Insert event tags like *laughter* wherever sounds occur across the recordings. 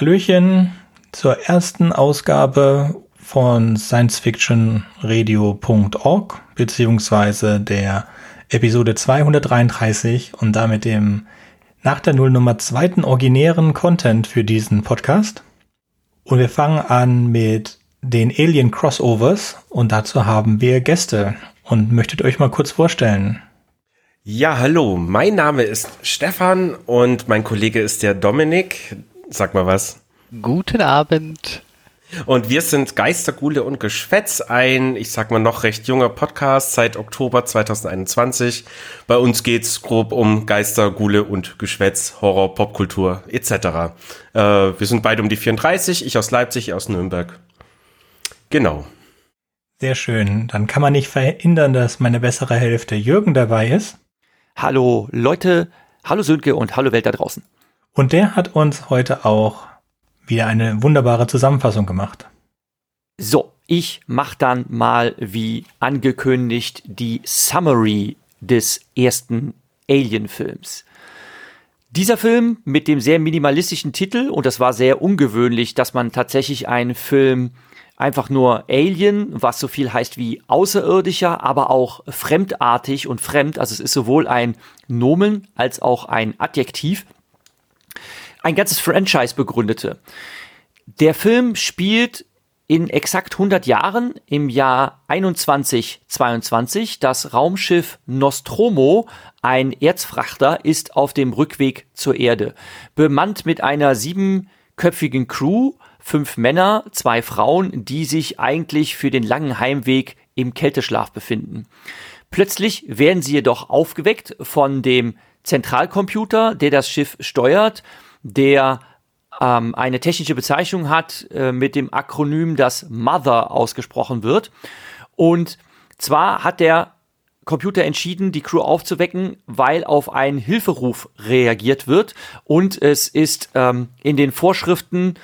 Hallöchen zur ersten Ausgabe von sciencefictionradio.org beziehungsweise der Episode 233 und damit dem nach der Nullnummer zweiten originären Content für diesen Podcast. Und wir fangen an mit den Alien Crossovers und dazu haben wir Gäste und möchtet euch mal kurz vorstellen. Ja, hallo, mein Name ist Stefan und mein Kollege ist der Dominik. Sag mal was. Guten Abend. Und wir sind Geistergule und Geschwätz, ein, ich sag mal noch recht junger Podcast seit Oktober 2021. Bei uns geht's grob um Geister, Gule und Geschwätz, Horror, Popkultur etc. Äh, wir sind beide um die 34, ich aus Leipzig, ihr aus Nürnberg. Genau. Sehr schön. Dann kann man nicht verhindern, dass meine bessere Hälfte Jürgen dabei ist. Hallo Leute, hallo Sönke und hallo Welt da draußen. Und der hat uns heute auch wieder eine wunderbare Zusammenfassung gemacht. So, ich mache dann mal wie angekündigt die Summary des ersten Alien-Films. Dieser Film mit dem sehr minimalistischen Titel, und das war sehr ungewöhnlich, dass man tatsächlich einen Film einfach nur Alien, was so viel heißt wie außerirdischer, aber auch fremdartig und fremd, also es ist sowohl ein Nomen als auch ein Adjektiv, ein ganzes Franchise begründete. Der Film spielt in exakt 100 Jahren im Jahr 2122 das Raumschiff Nostromo, ein Erzfrachter, ist auf dem Rückweg zur Erde. Bemannt mit einer siebenköpfigen Crew, fünf Männer, zwei Frauen, die sich eigentlich für den langen Heimweg im Kälteschlaf befinden. Plötzlich werden sie jedoch aufgeweckt von dem Zentralcomputer, der das Schiff steuert der ähm, eine technische Bezeichnung hat äh, mit dem Akronym, das Mother ausgesprochen wird. Und zwar hat der Computer entschieden, die Crew aufzuwecken, weil auf einen Hilferuf reagiert wird. Und es ist ähm, in den Vorschriften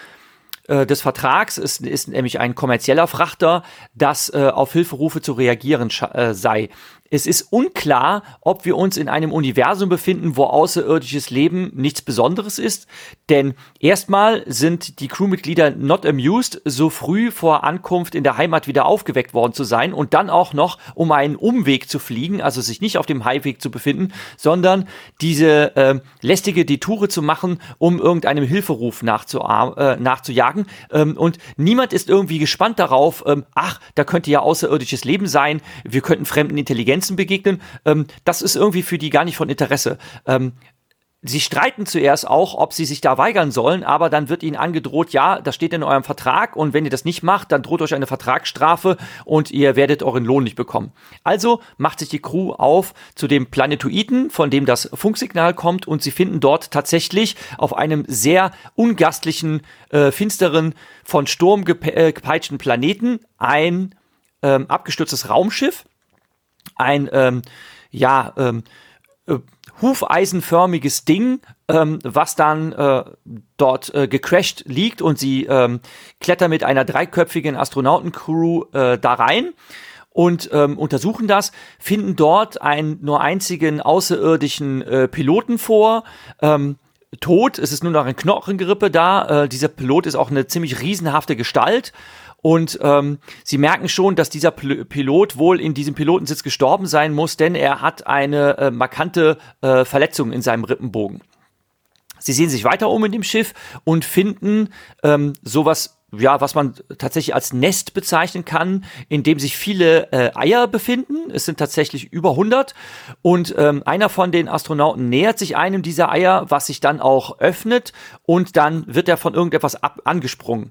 äh, des Vertrags, es ist nämlich ein kommerzieller Frachter, dass äh, auf Hilferufe zu reagieren äh, sei. Es ist unklar, ob wir uns in einem Universum befinden, wo außerirdisches Leben nichts Besonderes ist. Denn erstmal sind die Crewmitglieder not amused, so früh vor Ankunft in der Heimat wieder aufgeweckt worden zu sein und dann auch noch um einen Umweg zu fliegen, also sich nicht auf dem Highweg zu befinden, sondern diese äh, lästige Detoure zu machen, um irgendeinem Hilferuf nachzu äh, nachzujagen. Ähm, und niemand ist irgendwie gespannt darauf, ähm, ach, da könnte ja außerirdisches Leben sein, wir könnten fremden Intelligenz Intelligenzen begegnen, ähm, das ist irgendwie für die gar nicht von Interesse. Ähm, Sie streiten zuerst auch, ob sie sich da weigern sollen, aber dann wird ihnen angedroht, ja, das steht in eurem Vertrag und wenn ihr das nicht macht, dann droht euch eine Vertragsstrafe und ihr werdet euren Lohn nicht bekommen. Also macht sich die Crew auf zu dem Planetoiden, von dem das Funksignal kommt und sie finden dort tatsächlich auf einem sehr ungastlichen, äh, finsteren, von Sturm äh, gepeitschten Planeten ein ähm, abgestürztes Raumschiff ein ähm, ja ähm, äh, hufeisenförmiges Ding, ähm, was dann äh, dort äh, gecrashed liegt und sie ähm, klettern mit einer dreiköpfigen Astronautencrew äh, da rein und ähm, untersuchen das, finden dort einen nur einzigen außerirdischen äh, Piloten vor. Ähm, tot, es ist nur noch ein Knochengerippe da. Äh, dieser Pilot ist auch eine ziemlich riesenhafte Gestalt und ähm, sie merken schon, dass dieser Pilot wohl in diesem Pilotensitz gestorben sein muss, denn er hat eine äh, markante äh, Verletzung in seinem Rippenbogen. Sie sehen sich weiter um in dem Schiff und finden ähm, sowas, ja, was man tatsächlich als Nest bezeichnen kann, in dem sich viele äh, Eier befinden. Es sind tatsächlich über 100 und ähm, einer von den Astronauten nähert sich einem dieser Eier, was sich dann auch öffnet und dann wird er von irgendetwas ab angesprungen.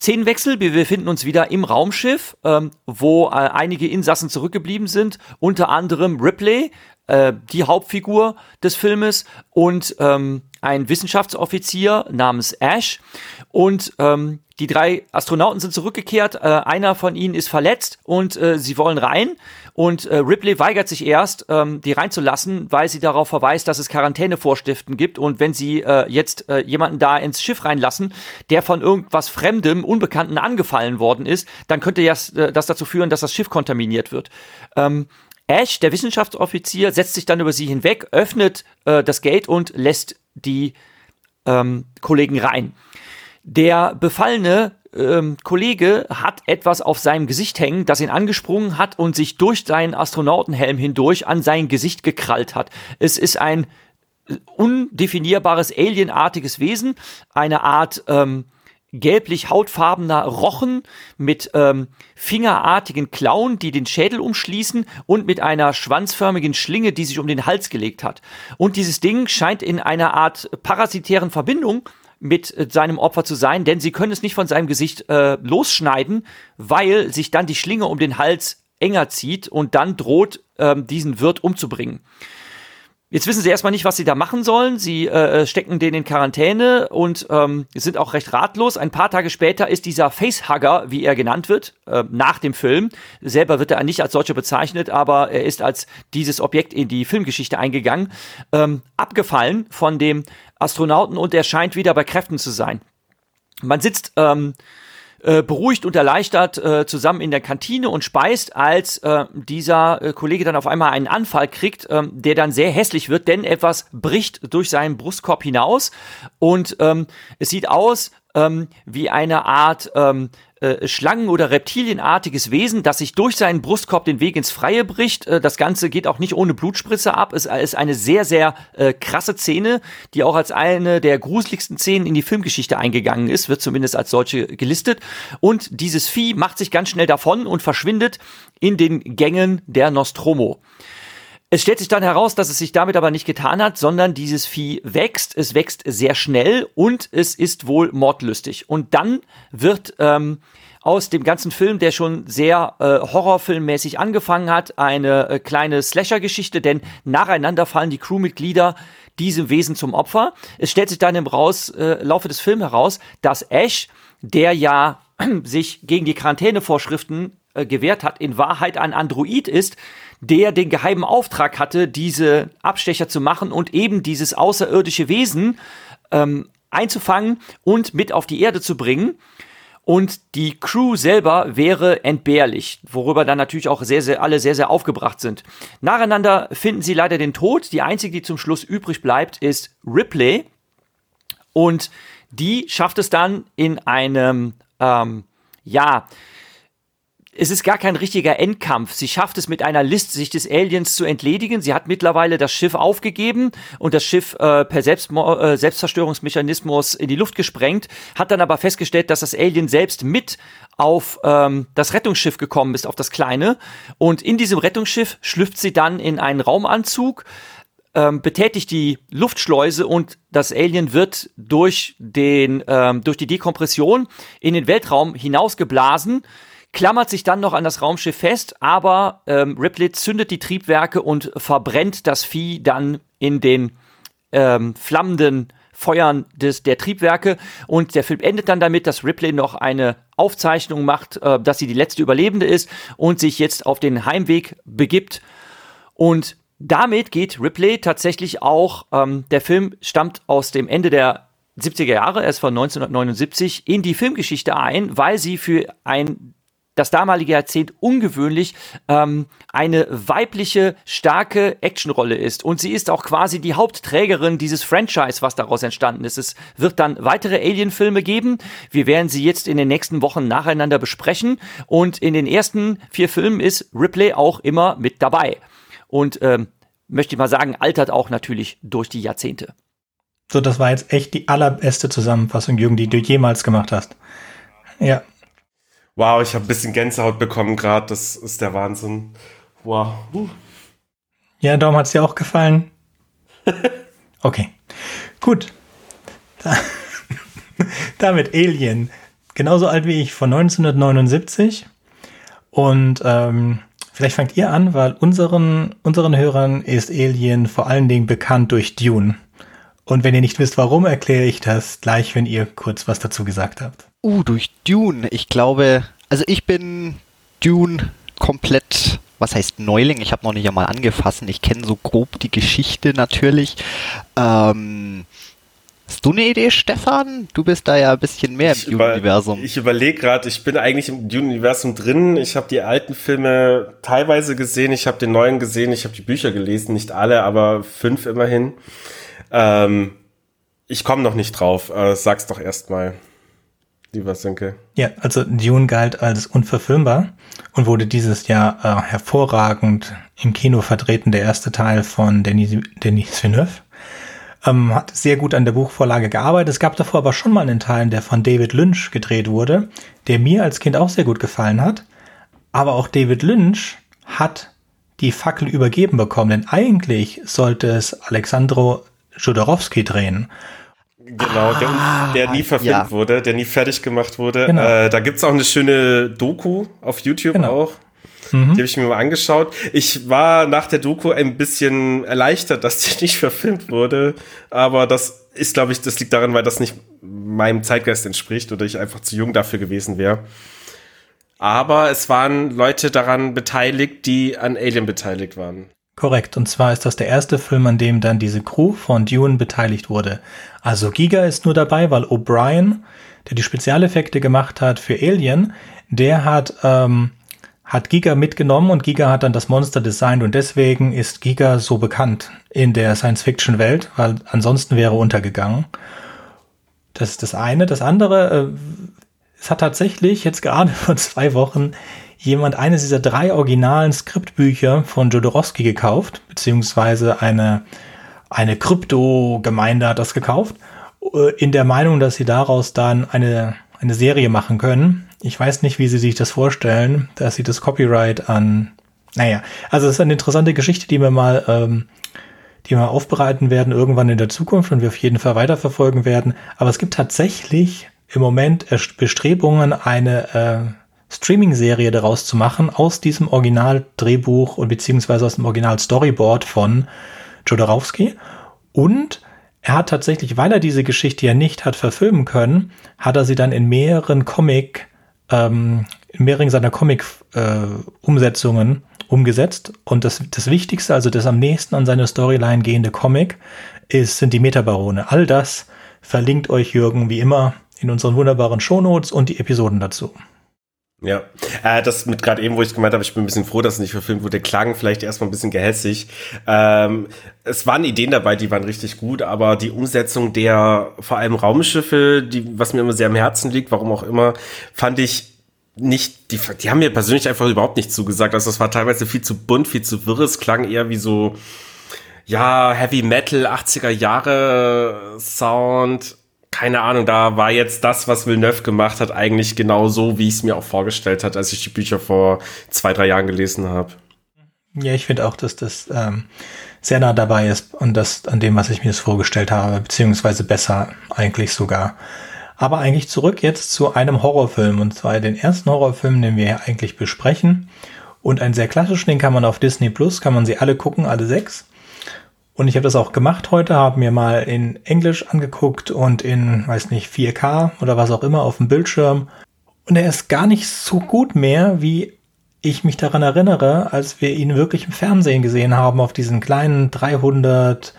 Szenenwechsel, wir befinden uns wieder im Raumschiff, ähm, wo äh, einige Insassen zurückgeblieben sind, unter anderem Ripley, äh, die Hauptfigur des Filmes, und ähm, ein Wissenschaftsoffizier namens Ash. Und ähm, die drei Astronauten sind zurückgekehrt, äh, einer von ihnen ist verletzt und äh, sie wollen rein. Und äh, Ripley weigert sich erst, ähm, die reinzulassen, weil sie darauf verweist, dass es Quarantänevorschriften gibt. Und wenn sie äh, jetzt äh, jemanden da ins Schiff reinlassen, der von irgendwas Fremdem, Unbekannten angefallen worden ist, dann könnte das, äh, das dazu führen, dass das Schiff kontaminiert wird. Ähm, Ash, der Wissenschaftsoffizier, setzt sich dann über sie hinweg, öffnet äh, das Gate und lässt die ähm, Kollegen rein. Der befallene ähm, Kollege hat etwas auf seinem Gesicht hängen, das ihn angesprungen hat und sich durch seinen Astronautenhelm hindurch an sein Gesicht gekrallt hat. Es ist ein äh, undefinierbares alienartiges Wesen, eine Art ähm, gelblich hautfarbener Rochen mit ähm, fingerartigen Klauen, die den Schädel umschließen und mit einer schwanzförmigen Schlinge, die sich um den Hals gelegt hat. Und dieses Ding scheint in einer Art parasitären Verbindung mit äh, seinem Opfer zu sein, denn sie können es nicht von seinem Gesicht äh, losschneiden, weil sich dann die Schlinge um den Hals enger zieht und dann droht, ähm, diesen Wirt umzubringen. Jetzt wissen sie erstmal nicht, was sie da machen sollen. Sie äh, stecken den in Quarantäne und ähm, sind auch recht ratlos. Ein paar Tage später ist dieser Facehugger, wie er genannt wird, äh, nach dem Film. Selber wird er nicht als solcher bezeichnet, aber er ist als dieses Objekt in die Filmgeschichte eingegangen, ähm, abgefallen von dem Astronauten und er scheint wieder bei Kräften zu sein. Man sitzt ähm, äh, beruhigt und erleichtert äh, zusammen in der Kantine und speist, als äh, dieser äh, Kollege dann auf einmal einen Anfall kriegt, ähm, der dann sehr hässlich wird, denn etwas bricht durch seinen Brustkorb hinaus. Und ähm, es sieht aus ähm, wie eine Art ähm, äh, Schlangen- oder Reptilienartiges Wesen, das sich durch seinen Brustkorb den Weg ins Freie bricht. Äh, das Ganze geht auch nicht ohne Blutspritze ab. Es ist eine sehr, sehr äh, krasse Szene, die auch als eine der gruseligsten Szenen in die Filmgeschichte eingegangen ist, wird zumindest als solche gelistet. Und dieses Vieh macht sich ganz schnell davon und verschwindet in den Gängen der Nostromo. Es stellt sich dann heraus, dass es sich damit aber nicht getan hat, sondern dieses Vieh wächst, es wächst sehr schnell und es ist wohl mordlüstig. Und dann wird ähm, aus dem ganzen Film, der schon sehr äh, horrorfilmmäßig angefangen hat, eine äh, kleine Slasher-Geschichte, denn nacheinander fallen die Crewmitglieder diesem Wesen zum Opfer. Es stellt sich dann im Raus, äh, Laufe des Films heraus, dass Ash, der ja sich gegen die Quarantänevorschriften äh, gewährt hat, in Wahrheit ein Android ist, der den geheimen Auftrag hatte, diese Abstecher zu machen und eben dieses außerirdische Wesen ähm, einzufangen und mit auf die Erde zu bringen. Und die Crew selber wäre entbehrlich, worüber dann natürlich auch sehr, sehr, alle sehr, sehr aufgebracht sind. Nacheinander finden sie leider den Tod. Die einzige, die zum Schluss übrig bleibt, ist Ripley. Und die schafft es dann in einem, ähm, ja, es ist gar kein richtiger Endkampf. Sie schafft es mit einer Liste, sich des Aliens zu entledigen. Sie hat mittlerweile das Schiff aufgegeben und das Schiff äh, per Selbstmo äh, Selbstzerstörungsmechanismus in die Luft gesprengt, hat dann aber festgestellt, dass das Alien selbst mit auf ähm, das Rettungsschiff gekommen ist, auf das kleine. Und in diesem Rettungsschiff schlüpft sie dann in einen Raumanzug, ähm, betätigt die Luftschleuse und das Alien wird durch den ähm, durch die Dekompression in den Weltraum hinausgeblasen klammert sich dann noch an das Raumschiff fest, aber ähm, Ripley zündet die Triebwerke und verbrennt das Vieh dann in den ähm, flammenden Feuern des, der Triebwerke. Und der Film endet dann damit, dass Ripley noch eine Aufzeichnung macht, äh, dass sie die letzte Überlebende ist und sich jetzt auf den Heimweg begibt. Und damit geht Ripley tatsächlich auch, ähm, der Film stammt aus dem Ende der 70er Jahre, er ist von 1979, in die Filmgeschichte ein, weil sie für ein das damalige Jahrzehnt ungewöhnlich ähm, eine weibliche, starke Actionrolle ist. Und sie ist auch quasi die Hauptträgerin dieses Franchise, was daraus entstanden ist. Es wird dann weitere Alien-Filme geben. Wir werden sie jetzt in den nächsten Wochen nacheinander besprechen. Und in den ersten vier Filmen ist Ripley auch immer mit dabei. Und ähm, möchte ich mal sagen, altert auch natürlich durch die Jahrzehnte. So, das war jetzt echt die allerbeste Zusammenfassung, Jürgen, die du jemals gemacht hast. Ja, Wow, ich habe ein bisschen Gänsehaut bekommen gerade. Das ist der Wahnsinn. Wow. Uh. Ja, Dom, hat es dir auch gefallen? *laughs* okay. Gut. Da, *laughs* damit Alien. Genauso alt wie ich, von 1979. Und ähm, vielleicht fangt ihr an, weil unseren, unseren Hörern ist Alien vor allen Dingen bekannt durch Dune. Und wenn ihr nicht wisst, warum, erkläre ich das gleich, wenn ihr kurz was dazu gesagt habt. Uh, durch Dune. Ich glaube, also ich bin Dune komplett, was heißt Neuling? Ich habe noch nicht einmal angefasst. Ich kenne so grob die Geschichte natürlich. Ähm, Hast du eine Idee, Stefan? Du bist da ja ein bisschen mehr ich im Dune-Universum. Ich überlege gerade, ich bin eigentlich im Dune-Universum drin. Ich habe die alten Filme teilweise gesehen, ich habe den neuen gesehen, ich habe die Bücher gelesen, nicht alle, aber fünf immerhin. Ähm, ich komme noch nicht drauf. Äh, sag's doch erstmal, lieber Sönke. Ja, also Dune galt als unverfilmbar und wurde dieses Jahr äh, hervorragend im Kino vertreten, der erste Teil von Denis, Denis Villeneuve. Ähm, hat sehr gut an der Buchvorlage gearbeitet. Es gab davor aber schon mal einen Teil, der von David Lynch gedreht wurde, der mir als Kind auch sehr gut gefallen hat. Aber auch David Lynch hat die Fackel übergeben bekommen, denn eigentlich sollte es Alexandro Jodorowsky drehen. Genau, der, Ah, der nie verfilmt ja. wurde, der nie fertig gemacht wurde. Genau. Äh, da gibt's auch eine schöne Doku auf YouTube Genau. auch. Die habe ich mir mal angeschaut. Ich war nach der Doku ein bisschen erleichtert, dass die *laughs* nicht verfilmt wurde. Aber das ist, glaube ich, das liegt daran, weil das nicht meinem Zeitgeist entspricht oder ich einfach zu jung dafür gewesen wäre. Aber es waren Leute daran beteiligt, die an Alien beteiligt waren. Korrekt, und zwar ist das der erste Film, an dem dann diese Crew von Dune beteiligt wurde. Also Giga ist nur dabei, weil O'Brien, der die Spezialeffekte gemacht hat für Alien, der hat, ähm, hat Giga mitgenommen und Giga hat dann das Monster designt und deswegen ist Giga so bekannt in der Science-Fiction-Welt, weil ansonsten wäre er untergegangen. Das ist das eine. Das andere, äh, es hat tatsächlich jetzt gerade *laughs* vor zwei Wochen jemand eines dieser drei originalen Skriptbücher von Jodorowsky gekauft, beziehungsweise eine, eine Krypto-Gemeinde hat das gekauft, äh, in der Meinung, dass sie daraus dann eine, eine Serie machen können. Ich weiß nicht, wie sie sich das vorstellen, dass sie das Copyright an, naja, also es ist eine interessante Geschichte, die wir mal, ähm, die wir aufbereiten werden irgendwann in der Zukunft und wir auf jeden Fall weiterverfolgen werden. Aber es gibt tatsächlich im Moment Bestrebungen, eine äh, Streaming-Serie daraus zu machen aus diesem Original-Drehbuch und beziehungsweise aus dem Original-Storyboard von Jodorowsky. Und er hat tatsächlich, weil er diese Geschichte ja nicht hat verfilmen können, hat er sie dann in mehreren Comic, ähm, in mehreren seiner Comic-Umsetzungen umgesetzt. Und das, das Wichtigste, also das am nächsten an seine Storyline gehende Comic, ist, sind die Metabarone. All das verlinkt euch Jürgen wie immer in unseren wunderbaren Shownotes und die Episoden dazu. Ja, äh, das mit gerade eben, wo ich gemeint habe, ich bin ein bisschen froh, dass es nicht verfilmt wurde, klang vielleicht erstmal ein bisschen gehässig. Ähm, es waren Ideen dabei, die waren richtig gut, aber die Umsetzung der vor allem Raumschiffe, die, was mir immer sehr am Herzen liegt, warum auch immer, fand ich nicht, die, die haben mir persönlich einfach überhaupt nicht zugesagt. Also es war teilweise viel zu bunt, viel zu wirr, es klang eher wie so, ja, Heavy Metal, 80er Jahre Sound. Keine Ahnung, da war jetzt das, was Villeneuve gemacht hat, eigentlich genau so, wie ich es mir auch vorgestellt hat, als ich die Bücher vor zwei, drei Jahren gelesen habe. Ja, ich finde auch, dass das ähm, sehr nah dabei ist und das an dem, was ich mir das vorgestellt habe, beziehungsweise besser eigentlich sogar. Aber eigentlich zurück jetzt zu einem Horrorfilm und zwar den ersten Horrorfilm, den wir hier eigentlich besprechen. Und einen sehr klassischen, den kann man auf Disney Plus, kann man sie alle gucken, alle sechs. Und ich habe das auch gemacht heute, habe mir mal in Englisch angeguckt und in, weiß nicht, 4K oder was auch immer auf dem Bildschirm. Und er ist gar nicht so gut mehr, wie ich mich daran erinnere, als wir ihn wirklich im Fernsehen gesehen haben, auf diesen kleinen 300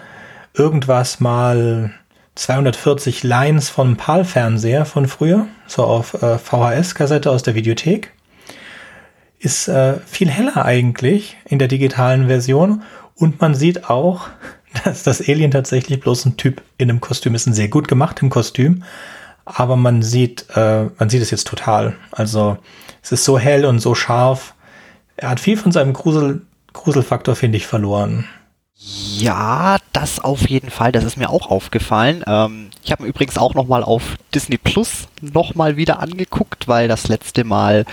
irgendwas mal 240 Lines von PAL-Fernseher von früher, so auf äh, VHS-Kassette aus der Videothek. Ist äh, viel heller eigentlich in der digitalen Version und man sieht auch, *laughs* dass das Alien tatsächlich bloß ein Typ in einem Kostüm ist, ein sehr gut gemachtem Kostüm, aber man sieht, äh, man sieht es jetzt total. Also es ist so hell und so scharf. Er hat viel von seinem Grusel, Gruselfaktor, finde ich, verloren. Ja, das auf jeden Fall. Das ist mir auch aufgefallen. Ähm, ich habe mir übrigens auch nochmal auf Disney Plus nochmal wieder angeguckt, weil das letzte Mal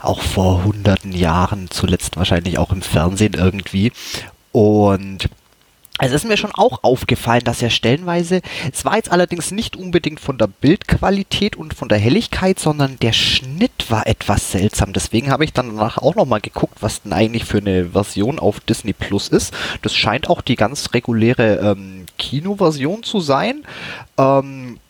auch vor hunderten Jahren, zuletzt wahrscheinlich auch im Fernsehen irgendwie. Und es ist mir schon auch aufgefallen, dass er stellenweise, es war jetzt allerdings nicht unbedingt von der Bildqualität und von der Helligkeit, sondern der Schnitt war etwas seltsam. Deswegen habe ich dann danach auch nochmal geguckt, was denn eigentlich für eine Version auf Disney Plus ist. Das scheint auch die ganz reguläre ähm, Kinoversion zu sein. Ähm,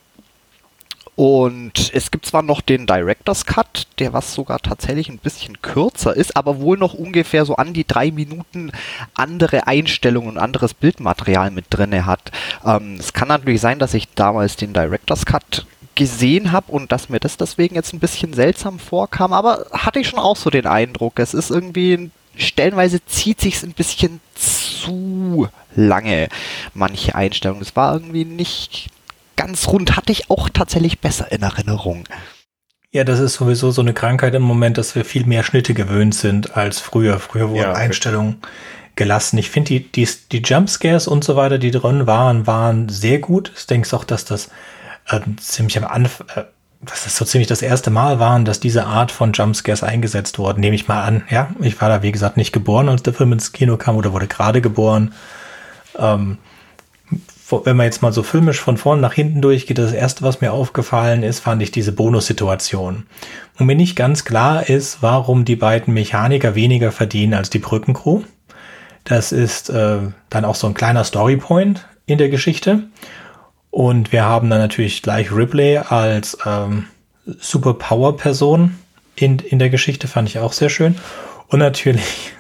und es gibt zwar noch den Director's Cut, der was sogar tatsächlich ein bisschen kürzer ist, aber wohl noch ungefähr so an die drei Minuten andere Einstellungen und anderes Bildmaterial mit drinne hat. Ähm, es kann natürlich sein, dass ich damals den Director's Cut gesehen habe und dass mir das deswegen jetzt ein bisschen seltsam vorkam, aber hatte ich schon auch so den Eindruck, es ist irgendwie stellenweise zieht sich ein bisschen zu lange manche Einstellungen. Es war irgendwie nicht ganz rund hatte ich auch tatsächlich besser in Erinnerung. Ja, das ist sowieso so eine Krankheit im Moment, dass wir viel mehr Schnitte gewöhnt sind als früher. Früher wurden ja, Einstellungen gelassen. Ich finde, die, die, die Jumpscares und so weiter, die drin waren, waren sehr gut. Ich denke auch, dass das äh, ziemlich am Anfang, äh, dass das so ziemlich das erste Mal waren, dass diese Art von Jumpscares eingesetzt wurden. Nehme ich mal an. Ja, ich war da, wie gesagt, nicht geboren, als der Film ins Kino kam oder wurde gerade geboren. Ähm, wenn man jetzt mal so filmisch von vorn nach hinten durchgeht, das erste, was mir aufgefallen ist, fand ich diese Bonussituation. Und mir nicht ganz klar ist, warum die beiden Mechaniker weniger verdienen als die Brückencrew. Das ist äh, dann auch so ein kleiner Storypoint in der Geschichte. Und wir haben dann natürlich gleich Ripley als ähm, Superpower-Person in, in der Geschichte, fand ich auch sehr schön. Und natürlich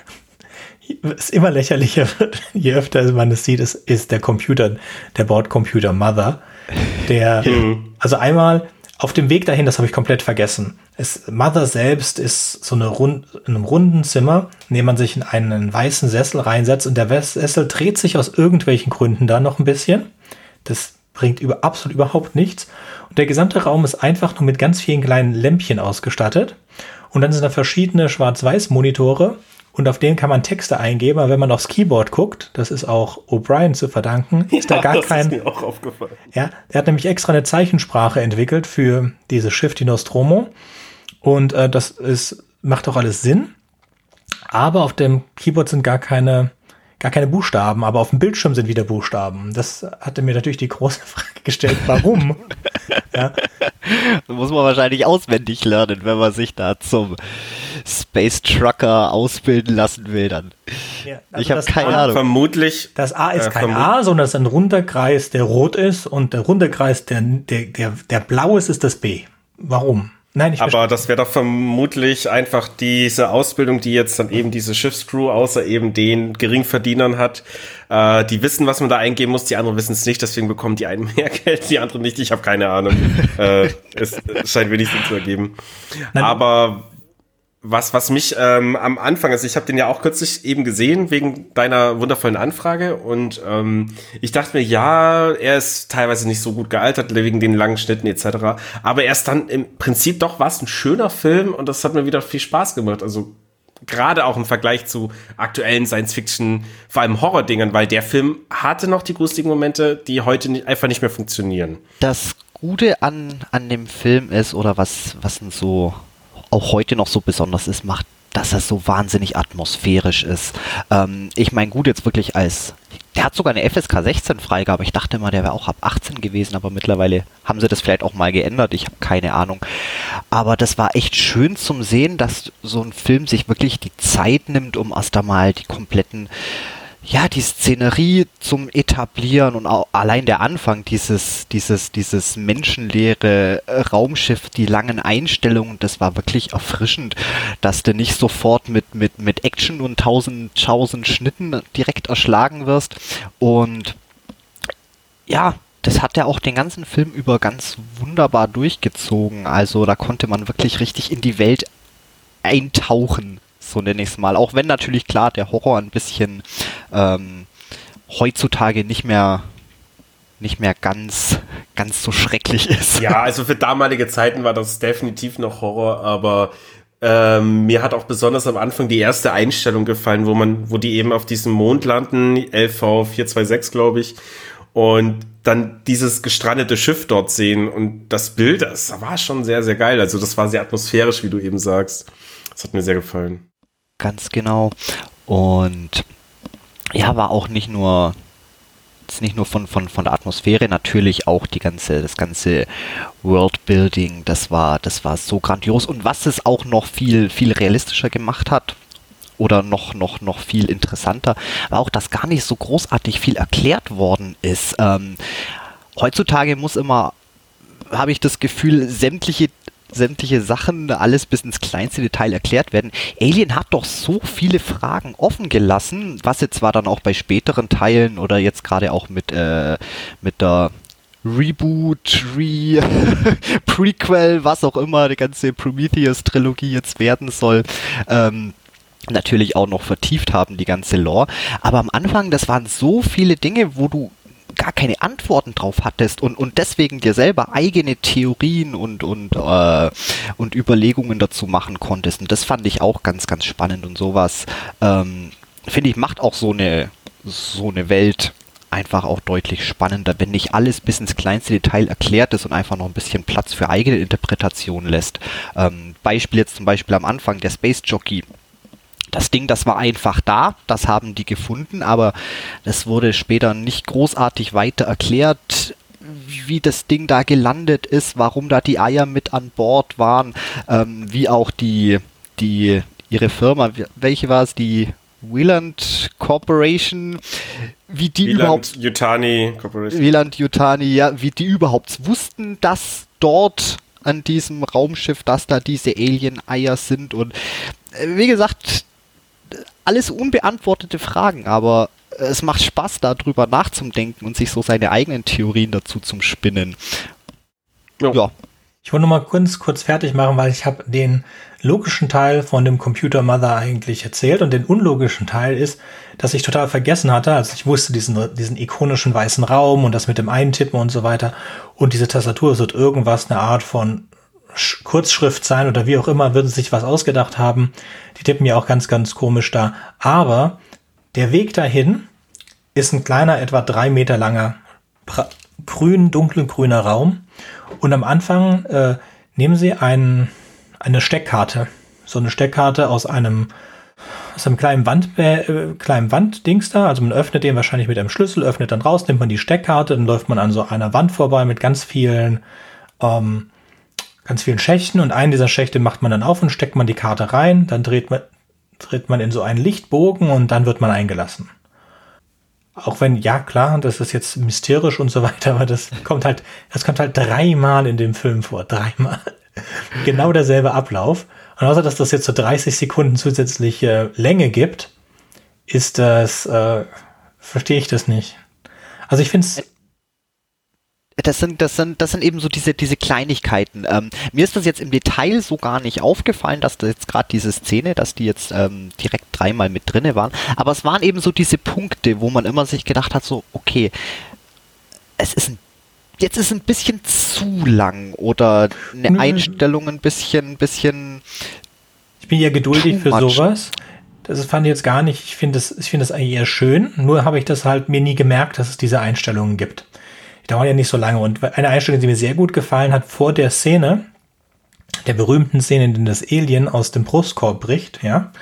es immer lächerlicher wird, *laughs* je öfter man es sieht, ist, ist der Computer, der Bordcomputer Mother. Der, mhm. also einmal auf dem Weg dahin, das habe ich komplett vergessen. Es, Mother selbst ist so eine rund, in einem runden Zimmer, in dem man sich in einen weißen Sessel reinsetzt und der Sessel dreht sich aus irgendwelchen Gründen da noch ein bisschen. Das bringt über, absolut überhaupt nichts. Und der gesamte Raum ist einfach nur mit ganz vielen kleinen Lämpchen ausgestattet. Und dann sind da verschiedene Schwarz-Weiß-Monitore und auf denen kann man Texte eingeben, aber wenn man aufs Keyboard guckt, das ist auch O'Brien zu verdanken, *laughs* ist ja, da gar das kein. Ist mir auch aufgefallen. Ja, er hat nämlich extra eine Zeichensprache entwickelt für diese Shift Nostromo. Und äh, das ist, macht auch alles Sinn. Aber auf dem Keyboard sind gar keine gar keine Buchstaben, aber auf dem Bildschirm sind wieder Buchstaben. Das hatte mir natürlich die große *laughs* Frage gestellt, warum? *laughs* ja. Das muss man wahrscheinlich auswendig lernen, wenn man sich da zum Space Trucker ausbilden lassen will, dann. Ja, also ich habe keine A, Ahnung. Vermutlich. Das A ist äh, kein A, sondern es ist ein runder Kreis, der rot ist und der runde Kreis, der, der, der, der blau ist, ist das B. Warum? Nein, ich Aber das wäre doch vermutlich einfach diese Ausbildung, die jetzt dann eben diese Schiffscrew außer eben den Geringverdienern hat. Äh, die wissen, was man da eingeben muss, die anderen wissen es nicht, deswegen bekommen die einen *laughs* mehr Geld, die anderen nicht. Ich habe keine Ahnung. äh, es, scheint wenig Sinn zu ergeben. Nein. Aber was, was mich ähm, am Anfang, also ich habe den ja auch kürzlich eben gesehen wegen deiner wundervollen Anfrage und ähm, ich dachte mir, ja, er ist teilweise nicht so gut gealtert wegen den langen Schnitten etc. Aber er ist dann im Prinzip doch was ein schöner Film und das hat mir wieder viel Spaß gemacht. Also gerade auch im Vergleich zu aktuellen Science-Fiction, vor allem Horror-Dingern, weil der Film hatte noch die gruseligen Momente, die heute nicht, einfach nicht mehr funktionieren. Das Gute an, an dem Film ist, oder was, was denn so auch heute noch so besonders ist, macht, dass er so wahnsinnig atmosphärisch ist. Ähm, ich meine, gut, jetzt wirklich als. Der hat sogar eine FSK 16 Freigabe. Ich dachte mal, der wäre auch ab 18 gewesen, aber mittlerweile haben sie das vielleicht auch mal geändert. Ich habe keine Ahnung. Aber das war echt schön zum Sehen, dass so ein Film sich wirklich die Zeit nimmt, um erst einmal die kompletten ja, die Szenerie zum Etablieren und allein der Anfang, dieses, dieses, dieses menschenleere äh, Raumschiff, die langen Einstellungen, das war wirklich erfrischend, dass du nicht sofort mit, mit, mit Action und tausend, tausend Schnitten direkt erschlagen wirst. Und ja, das hat er auch den ganzen Film über ganz wunderbar durchgezogen. Also da konnte man wirklich richtig in die Welt eintauchen so nenne ich es mal. Auch wenn natürlich klar der Horror ein bisschen ähm, heutzutage nicht mehr nicht mehr ganz ganz so schrecklich ist. Ja, also für damalige Zeiten war das definitiv noch Horror, aber ähm, mir hat auch besonders am Anfang die erste Einstellung gefallen, wo man, wo die eben auf diesem Mond landen, LV 426, glaube ich, und dann dieses gestrandete Schiff dort sehen und das Bild, das war schon sehr, sehr geil. Also das war sehr atmosphärisch, wie du eben sagst. Das hat mir sehr gefallen. Ganz genau. Und ja, war auch nicht nur nicht nur von, von, von der Atmosphäre, natürlich auch die ganze, das ganze Worldbuilding, das war, das war so grandios. Und was es auch noch viel, viel realistischer gemacht hat, oder noch, noch, noch viel interessanter, war auch, dass gar nicht so großartig viel erklärt worden ist. Ähm, heutzutage muss immer, habe ich das Gefühl, sämtliche sämtliche Sachen, alles bis ins kleinste Detail erklärt werden. Alien hat doch so viele Fragen offen gelassen, was jetzt zwar dann auch bei späteren Teilen oder jetzt gerade auch mit, äh, mit der Reboot, Re *laughs* Prequel, was auch immer, die ganze Prometheus-Trilogie jetzt werden soll. Ähm, natürlich auch noch vertieft haben, die ganze Lore. Aber am Anfang, das waren so viele Dinge, wo du gar keine Antworten drauf hattest und, und deswegen dir selber eigene Theorien und, und, äh, und Überlegungen dazu machen konntest. Und das fand ich auch ganz, ganz spannend und sowas, ähm, finde ich, macht auch so eine, so eine Welt einfach auch deutlich spannender, wenn nicht alles bis ins kleinste Detail erklärt ist und einfach noch ein bisschen Platz für eigene Interpretation lässt. Ähm, Beispiel jetzt zum Beispiel am Anfang der Space Jockey. Das Ding, das war einfach da, das haben die gefunden, aber es wurde später nicht großartig weiter erklärt, wie das Ding da gelandet ist, warum da die Eier mit an Bord waren, ähm, wie auch die, die, ihre Firma, welche war es, die Wieland Corporation, wie die Wieland überhaupt Yutani Corporation. Wieland Yutani, ja, wie die überhaupt wussten, dass dort an diesem Raumschiff, dass da diese Alien-Eier sind und äh, wie gesagt, alles unbeantwortete Fragen, aber es macht Spaß, darüber nachzudenken und sich so seine eigenen Theorien dazu zum Spinnen. Ja. ja. Ich wollte noch mal kurz, kurz fertig machen, weil ich habe den logischen Teil von dem Computer Mother eigentlich erzählt und den unlogischen Teil ist, dass ich total vergessen hatte, also ich wusste diesen, diesen ikonischen weißen Raum und das mit dem Eintippen und so weiter und diese Tastatur wird irgendwas, eine Art von Kurzschrift sein oder wie auch immer, würden sich was ausgedacht haben. Die tippen ja auch ganz, ganz komisch da. Aber der Weg dahin ist ein kleiner, etwa drei Meter langer, grün, dunkelgrüner Raum. Und am Anfang äh, nehmen Sie einen, eine Steckkarte. So eine Steckkarte aus einem, aus einem kleinen Wand, äh, kleinen Wanddings da. Also man öffnet den wahrscheinlich mit einem Schlüssel, öffnet dann raus, nimmt man die Steckkarte, dann läuft man an so einer Wand vorbei mit ganz vielen ähm, ganz vielen Schächten und einen dieser Schächte macht man dann auf und steckt man die Karte rein, dann dreht man, dreht man in so einen Lichtbogen und dann wird man eingelassen. Auch wenn, ja klar, das ist jetzt mysterisch und so *laughs* weiter, aber das kommt halt, das kommt halt dreimal in dem Film vor. Dreimal. *laughs* genau derselbe Ablauf. Und außer dass das jetzt so 30 Sekunden zusätzliche Länge gibt, ist das, äh, verstehe ich das nicht. Also ich finde es das sind, das sind, das sind eben so diese, diese Kleinigkeiten. Ähm, mir ist das jetzt im Detail so gar nicht aufgefallen, dass da jetzt gerade diese Szene, dass die jetzt ähm, direkt dreimal mit drinne waren. Aber es waren eben so diese Punkte, wo man immer sich gedacht hat, so, okay, es ist ein jetzt ist ein bisschen zu lang oder eine Nö. Einstellung ein bisschen, bisschen. Ich bin ja geduldig für sowas. Das fand ich jetzt gar nicht. Ich finde das, ich finde das eigentlich eher schön. Nur habe ich das halt mir nie gemerkt, dass es diese Einstellungen gibt dauern ja nicht so lange. Und eine Einstellung, die mir sehr gut gefallen hat, vor der Szene, der berühmten Szene, in der das Alien aus dem Brustkorb bricht, ja.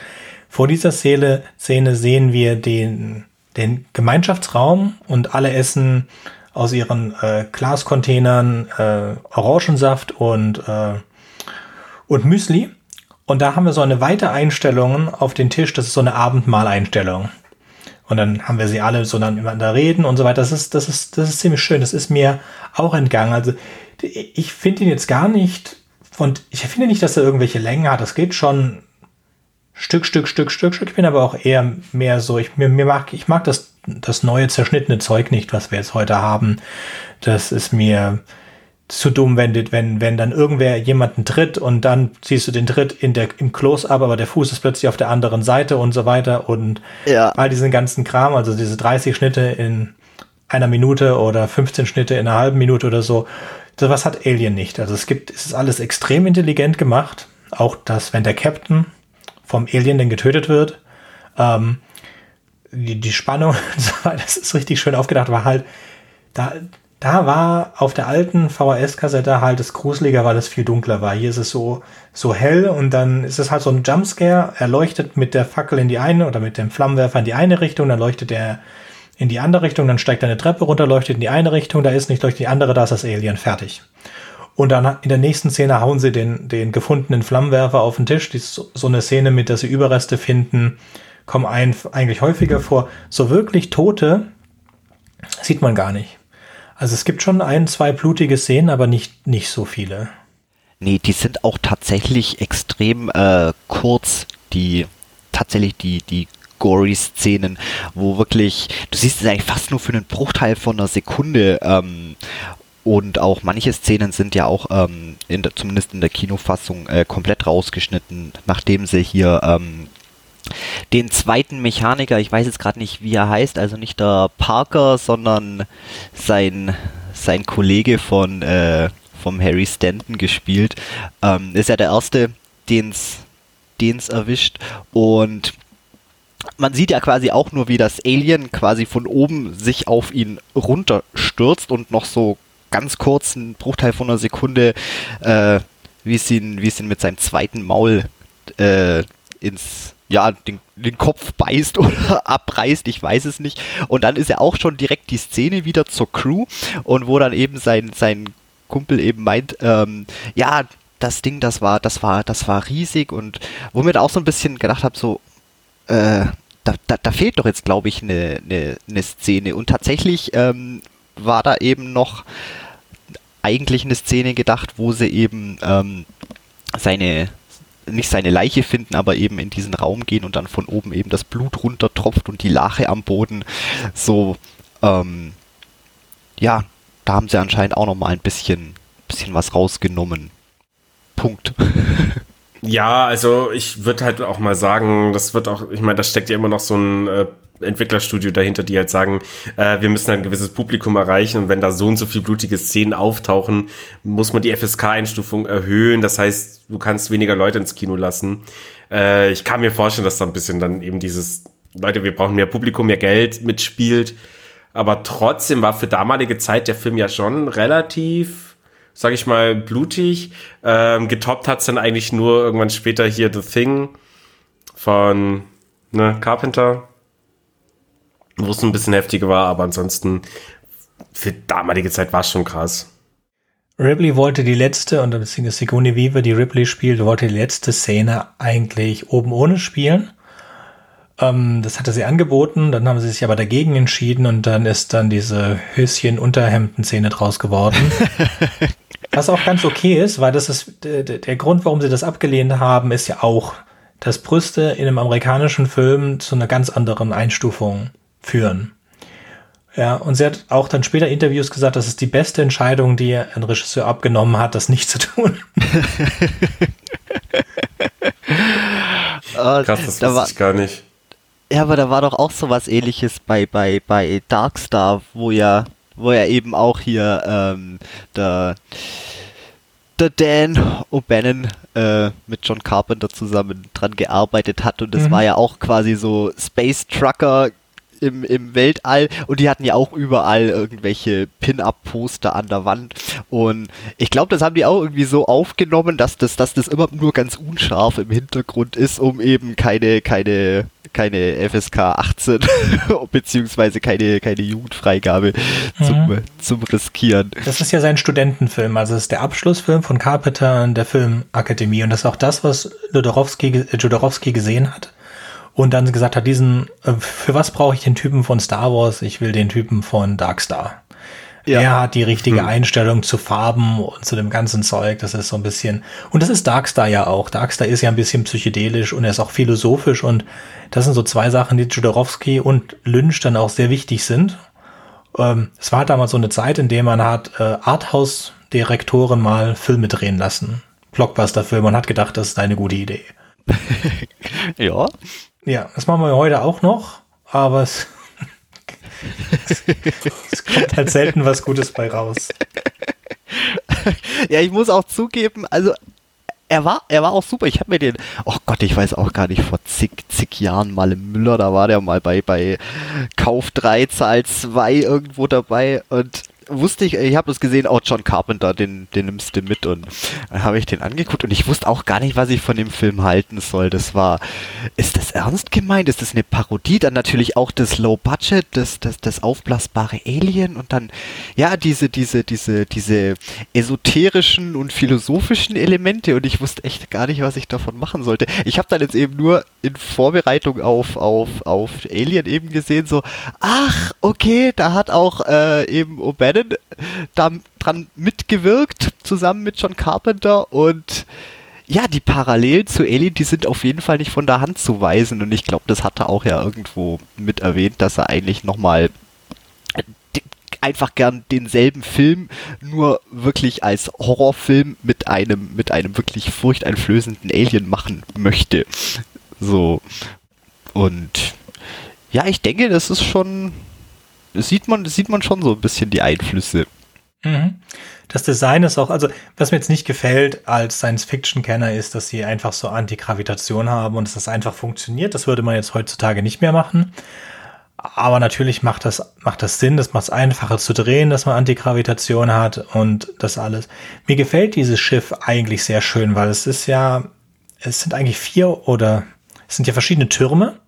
Vor dieser Szene, Szene sehen wir den, den Gemeinschaftsraum und alle essen aus ihren äh, Glascontainern äh, Orangensaft und, äh, und Müsli. Und da haben wir so eine weitere Einstellung auf den Tisch, das ist so eine Abendmahleinstellung. Und dann haben wir sie alle so dann miteinander reden und so weiter. Das ist, das ist, das ist ziemlich schön. Das ist mir auch entgangen. Also ich finde ihn jetzt gar nicht und ich finde nicht, dass er irgendwelche Längen hat. Das geht schon Stück, Stück, Stück, Stück, Stück. Ich bin aber auch eher mehr so, ich, mir, mir mag, ich mag das, das neue zerschnittene Zeug nicht, was wir jetzt heute haben. Das ist mir, zu dumm, wenn, wenn, wenn dann irgendwer jemanden tritt und dann siehst du den Tritt in der, im Close-Up, aber der Fuß ist plötzlich auf der anderen Seite und so weiter und ja. all diesen ganzen Kram, also diese 30 Schnitte in einer Minute oder 15 Schnitte in einer halben Minute oder so, sowas hat Alien nicht. Also es gibt, es ist alles extrem intelligent gemacht. Auch das, wenn der Captain vom Alien dann getötet wird, ähm, die, die Spannung *laughs* das ist richtig schön aufgedacht, war halt, da, da war auf der alten VHS-Kassette halt das gruseliger, weil es viel dunkler war. Hier ist es so, so hell und dann ist es halt so ein Jumpscare. Er leuchtet mit der Fackel in die eine oder mit dem Flammenwerfer in die eine Richtung, dann leuchtet er in die andere Richtung, dann steigt er eine Treppe runter, leuchtet in die eine Richtung, da ist nicht, leuchtet die andere, da ist das Alien fertig. Und dann in der nächsten Szene hauen sie den, den gefundenen Flammenwerfer auf den Tisch. Die, so, so eine Szene mit, dass sie Überreste finden, kommen ein, eigentlich häufiger vor. So wirklich Tote sieht man gar nicht. Also es gibt schon ein, zwei blutige Szenen, aber nicht, nicht so viele. Nee, die sind auch tatsächlich extrem äh, kurz, die tatsächlich die, die Gory-Szenen, wo wirklich, du siehst es eigentlich fast nur für einen Bruchteil von einer Sekunde ähm, und auch manche Szenen sind ja auch ähm, in der, zumindest in der Kinofassung äh, komplett rausgeschnitten, nachdem sie hier ähm, den zweiten Mechaniker, ich weiß jetzt gerade nicht, wie er heißt, also nicht der Parker, sondern sein, sein Kollege von äh, vom Harry Stanton gespielt. Ähm, ist ja der erste, den es erwischt und man sieht ja quasi auch nur, wie das Alien quasi von oben sich auf ihn runterstürzt und noch so ganz kurz, einen Bruchteil von einer Sekunde, äh, wie es ihn, ihn mit seinem zweiten Maul äh, ins, ja, den, den Kopf beißt *laughs* oder abreißt, ich weiß es nicht. Und dann ist ja auch schon direkt die Szene wieder zur Crew und wo dann eben sein, sein Kumpel eben meint, ähm, ja, das Ding, das war, das war, das war riesig und wo mir da auch so ein bisschen gedacht habe, so, äh, da, da, da, fehlt doch jetzt, glaube ich, eine, eine, eine Szene. Und tatsächlich ähm, war da eben noch eigentlich eine Szene gedacht, wo sie eben ähm, seine, nicht seine Leiche finden, aber eben in diesen Raum gehen und dann von oben eben das Blut runtertropft und die Lache am Boden. So, ähm, ja, da haben sie anscheinend auch noch mal ein bisschen, bisschen was rausgenommen. Punkt. *laughs* Ja, also ich würde halt auch mal sagen, das wird auch, ich meine, da steckt ja immer noch so ein äh, Entwicklerstudio dahinter, die halt sagen, äh, wir müssen ein gewisses Publikum erreichen und wenn da so und so viel blutige Szenen auftauchen, muss man die FSK-Einstufung erhöhen. Das heißt, du kannst weniger Leute ins Kino lassen. Äh, ich kann mir vorstellen, dass da ein bisschen dann eben dieses, Leute, wir brauchen mehr Publikum, mehr Geld mitspielt. Aber trotzdem war für damalige Zeit der Film ja schon relativ sag ich mal, blutig. Ähm, getoppt hat's dann eigentlich nur irgendwann später hier The Thing von ne, Carpenter, wo es ein bisschen heftiger war, aber ansonsten für damalige Zeit war es schon krass. Ripley wollte die letzte, und beziehungsweise Sigourney Weaver, die Ripley spielt, wollte die letzte Szene eigentlich oben ohne spielen. Ähm, das hatte sie angeboten, dann haben sie sich aber dagegen entschieden und dann ist dann diese Höschen-Unterhemden-Szene draus geworden. *laughs* Was auch ganz okay ist, weil das ist der, der Grund, warum sie das abgelehnt haben, ist ja auch, dass Brüste in einem amerikanischen Film zu einer ganz anderen Einstufung führen. Ja, und sie hat auch dann später Interviews gesagt, das ist die beste Entscheidung, die ein Regisseur abgenommen hat, das nicht zu tun. *laughs* Krass, das da wusste ich gar nicht. Ja, aber da war doch auch so was ähnliches bei, bei, bei Darkstar, wo ja wo er eben auch hier ähm, der, der Dan O'Bannon äh, mit John Carpenter zusammen dran gearbeitet hat und das mhm. war ja auch quasi so Space Trucker im, im Weltall und die hatten ja auch überall irgendwelche Pin-Up-Poster an der Wand und ich glaube, das haben die auch irgendwie so aufgenommen, dass das, dass das immer nur ganz unscharf im Hintergrund ist, um eben keine, keine keine FSK 18 *laughs* beziehungsweise keine, keine Jugendfreigabe zum, mhm. zum Riskieren. Das ist ja sein Studentenfilm, also es ist der Abschlussfilm von Carpenter und der Filmakademie und das ist auch das, was Jodorowsky, Jodorowsky gesehen hat und dann gesagt hat, diesen, äh, für was brauche ich den Typen von Star Wars? Ich will den Typen von Darkstar. Ja. Er hat die richtige hm. Einstellung zu Farben und zu dem ganzen Zeug. Das ist so ein bisschen, und das ist Darkstar ja auch. Darkstar ist ja ein bisschen psychedelisch und er ist auch philosophisch und das sind so zwei Sachen, die Jodorowsky und Lynch dann auch sehr wichtig sind. Ähm, es war damals so eine Zeit, in der man hat äh, Arthouse-Direktoren mal Filme drehen lassen. Blockbuster-Filme und hat gedacht, das ist eine gute Idee. *laughs* ja. Ja, das machen wir heute auch noch, aber es *laughs* es kommt halt selten was Gutes bei raus. Ja, ich muss auch zugeben, also er war, er war auch super. Ich habe mir den, oh Gott, ich weiß auch gar nicht, vor zig, zig Jahren mal im Müller, da war der mal bei, bei Kauf 3, Zahl 2 irgendwo dabei und wusste ich, ich habe es gesehen, auch John Carpenter, den, den nimmst du mit und dann habe ich den angeguckt und ich wusste auch gar nicht, was ich von dem Film halten soll. Das war, ist das ernst gemeint? Ist das eine Parodie? Dann natürlich auch das Low Budget, das, das, das aufblasbare Alien und dann, ja, diese, diese, diese, diese esoterischen und philosophischen Elemente und ich wusste echt gar nicht, was ich davon machen sollte. Ich habe dann jetzt eben nur in Vorbereitung auf, auf, auf Alien eben gesehen, so, ach, okay, da hat auch äh, eben O'Bannon da dran mitgewirkt, zusammen mit John Carpenter und ja, die Parallelen zu Alien, die sind auf jeden Fall nicht von der Hand zu weisen und ich glaube, das hat er auch ja irgendwo mit erwähnt, dass er eigentlich nochmal einfach gern denselben Film, nur wirklich als Horrorfilm mit einem, mit einem wirklich furchteinflößenden Alien machen möchte. So. Und ja, ich denke, das ist schon, sieht man, sieht man schon so ein bisschen die Einflüsse. Mhm. Das Design ist auch, also was mir jetzt nicht gefällt als Science-Fiction-Kenner ist, dass sie einfach so Antigravitation haben und dass das einfach funktioniert. Das würde man jetzt heutzutage nicht mehr machen. Aber natürlich macht das, macht das Sinn, das macht es einfacher zu drehen, dass man Antigravitation hat und das alles. Mir gefällt dieses Schiff eigentlich sehr schön, weil es ist ja, es sind eigentlich vier oder es sind ja verschiedene Türme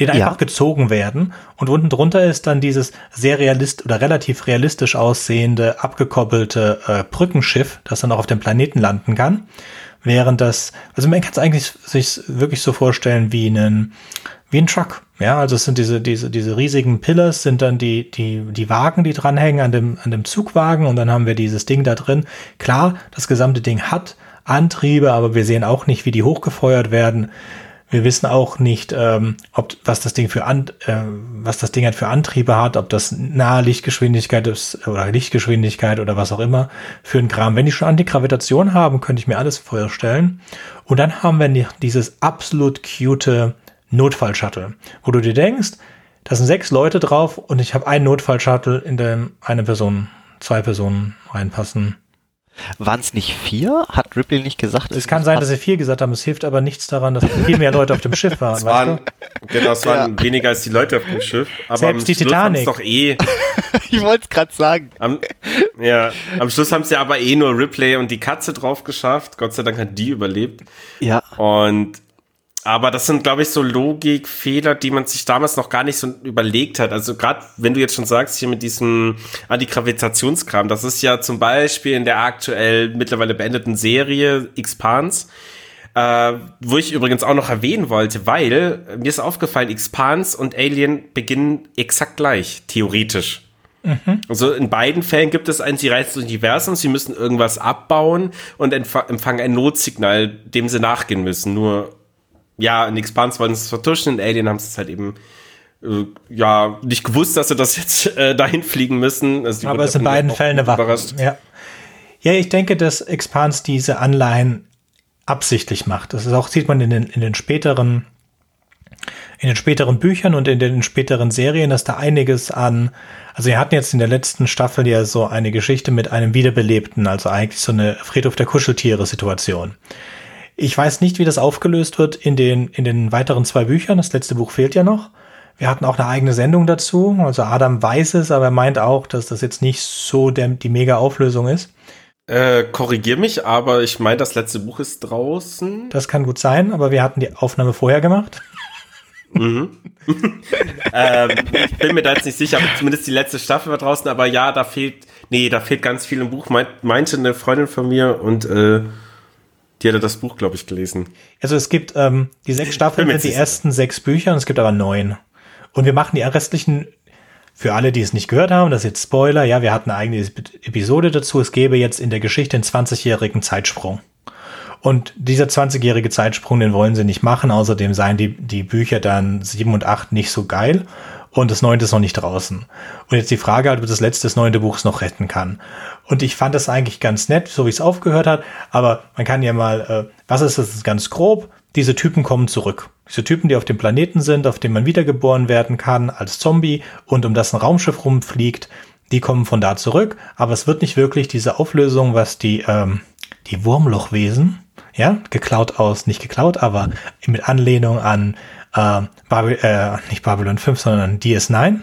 die dann ja. einfach gezogen werden. Und unten drunter ist dann dieses sehr realist oder relativ realistisch aussehende, abgekoppelte äh, Brückenschiff, das dann auch auf dem Planeten landen kann. Während das, also man kann es eigentlich sich wirklich so vorstellen wie einen, wie ein Truck. Ja, also es sind diese, diese, diese riesigen Pillars sind dann die, die, die Wagen, die dranhängen an dem, an dem Zugwagen und dann haben wir dieses Ding da drin. Klar, das gesamte Ding hat Antriebe, aber wir sehen auch nicht, wie die hochgefeuert werden. Wir wissen auch nicht, ähm, ob was das Ding für an, äh, was das Ding halt für Antriebe hat, ob das nahe Lichtgeschwindigkeit ist oder Lichtgeschwindigkeit oder was auch immer für ein Kram. Wenn die schon Antigravitation haben, könnte ich mir alles vorstellen. Und dann haben wir dieses absolut cute Notfallshuttle, wo du dir denkst, da sind sechs Leute drauf und ich habe einen Notfallshuttle, in dem eine Person, zwei Personen reinpassen. Waren es nicht vier? Hat Ripley nicht gesagt? Es kann sein, dass sie vier gesagt haben. Es hilft aber nichts daran, dass viel mehr Leute auf dem Schiff waren. Es waren genau, es waren ja. weniger als die Leute auf dem Schiff. Aber Selbst die Schluss Titanic. Doch eh, *laughs* ich wollte es gerade sagen. Am, ja, am Schluss haben sie aber eh nur Ripley und die Katze drauf geschafft. Gott sei Dank hat die überlebt. Ja. Und aber das sind, glaube ich, so Logikfehler, die man sich damals noch gar nicht so überlegt hat. Also gerade wenn du jetzt schon sagst, hier mit diesem Antigravitationskram, das ist ja zum Beispiel in der aktuell mittlerweile beendeten Serie Expans, äh, wo ich übrigens auch noch erwähnen wollte, weil mir ist aufgefallen, Expans und Alien beginnen exakt gleich, theoretisch. Mhm. Also in beiden Fällen gibt es ein, sie reisen das Universum, sie müssen irgendwas abbauen und empfangen ein Notsignal, dem sie nachgehen müssen. Nur ja, in Expanse wollen sie es vertuschen, in Alien haben sie es halt eben äh, ja nicht gewusst, dass sie das jetzt äh, dahin fliegen müssen. Also Aber es ist in beiden Fällen eine Waffe. Ja. ja, ich denke, dass Expanse diese Anleihen absichtlich macht. Das ist auch, sieht man in den, in den späteren in den späteren Büchern und in den späteren Serien, dass da einiges an, also wir hatten jetzt in der letzten Staffel ja so eine Geschichte mit einem Wiederbelebten, also eigentlich so eine Friedhof der Kuscheltiere Situation. Ich weiß nicht, wie das aufgelöst wird in den, in den weiteren zwei Büchern. Das letzte Buch fehlt ja noch. Wir hatten auch eine eigene Sendung dazu. Also Adam weiß es, aber er meint auch, dass das jetzt nicht so der, die mega Auflösung ist. Äh, korrigier mich, aber ich meine, das letzte Buch ist draußen. Das kann gut sein, aber wir hatten die Aufnahme vorher gemacht. Mhm. *laughs* ähm, ich bin mir da jetzt nicht sicher, aber zumindest die letzte Staffel war draußen, aber ja, da fehlt, nee, da fehlt ganz viel im Buch, meinte eine Freundin von mir und äh, die hatte das Buch, glaube ich, gelesen. Also es gibt ähm, die sechs Staffeln sind die ersten sechs Bücher und es gibt aber neun. Und wir machen die restlichen, für alle, die es nicht gehört haben, das ist jetzt Spoiler, ja, wir hatten eine eigene Episode dazu. Es gäbe jetzt in der Geschichte einen 20-jährigen Zeitsprung. Und dieser 20-jährige Zeitsprung, den wollen sie nicht machen. Außerdem seien die, die Bücher dann sieben und acht nicht so geil und das neunte ist noch nicht draußen. Und jetzt die Frage halt, ob das letzte des neunte Buchs noch retten kann. Und ich fand das eigentlich ganz nett, so wie es aufgehört hat. Aber man kann ja mal, äh, was ist das ganz grob? Diese Typen kommen zurück. Diese Typen, die auf dem Planeten sind, auf dem man wiedergeboren werden kann als Zombie und um das ein Raumschiff rumfliegt, die kommen von da zurück. Aber es wird nicht wirklich diese Auflösung, was die, ähm, die Wurmlochwesen, ja, geklaut aus, nicht geklaut, aber mit Anlehnung an äh, Baby, äh, nicht Babylon 5, sondern DS9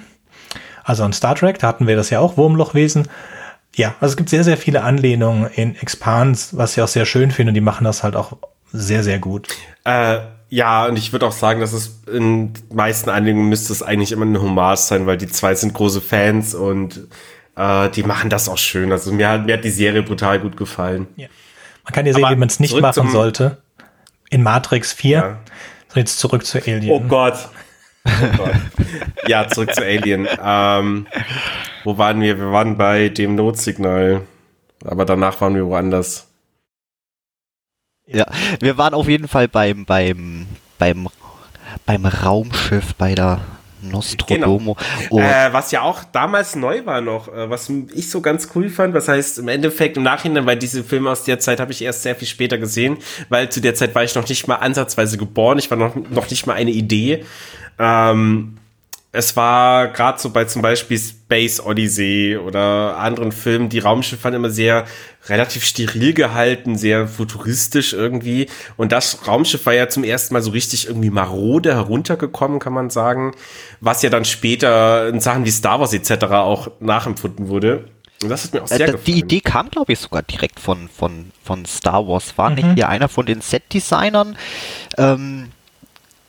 Also in Star Trek, da hatten wir das ja auch, Wurmlochwesen. Ja, also es gibt sehr, sehr viele Anlehnungen in Expans, was ich auch sehr schön finde. Und die machen das halt auch sehr, sehr gut. Äh, ja, und ich würde auch sagen, dass es in den meisten Anlehnungen müsste es eigentlich immer eine Hommage sein, weil die zwei sind große Fans und äh, die machen das auch schön. Also mir hat, mir hat die Serie brutal gut gefallen. Ja. Man kann ja sehen, Aber wie man es nicht machen sollte. In Matrix 4. Ja. So, jetzt zurück zu Alien. Oh Gott. Oh Gott. ja, zurück zu Alien. Ähm, wo waren wir? Wir waren bei dem Notsignal. Aber danach waren wir woanders. Ja, wir waren auf jeden Fall beim, beim, beim, beim Raumschiff, bei der Nostrodomo. Genau. Äh, was ja auch damals neu war noch, äh, was ich so ganz cool fand, was heißt im Endeffekt im Nachhinein, weil diese Filme aus der Zeit habe ich erst sehr viel später gesehen, weil zu der Zeit war ich noch nicht mal ansatzweise geboren, ich war noch, noch nicht mal eine Idee. Ähm, es war gerade so bei zum Beispiel Space Odyssey oder anderen Filmen, die Raumschiffe waren immer sehr relativ steril gehalten, sehr futuristisch irgendwie. Und das Raumschiff war ja zum ersten Mal so richtig irgendwie marode heruntergekommen, kann man sagen. Was ja dann später in Sachen wie Star Wars etc. auch nachempfunden wurde. Und das hat mir auch sehr äh, gefallen. Die Idee kam, glaube ich, sogar direkt von, von, von Star Wars. War mhm. nicht hier einer von den Set-Designern? Ähm,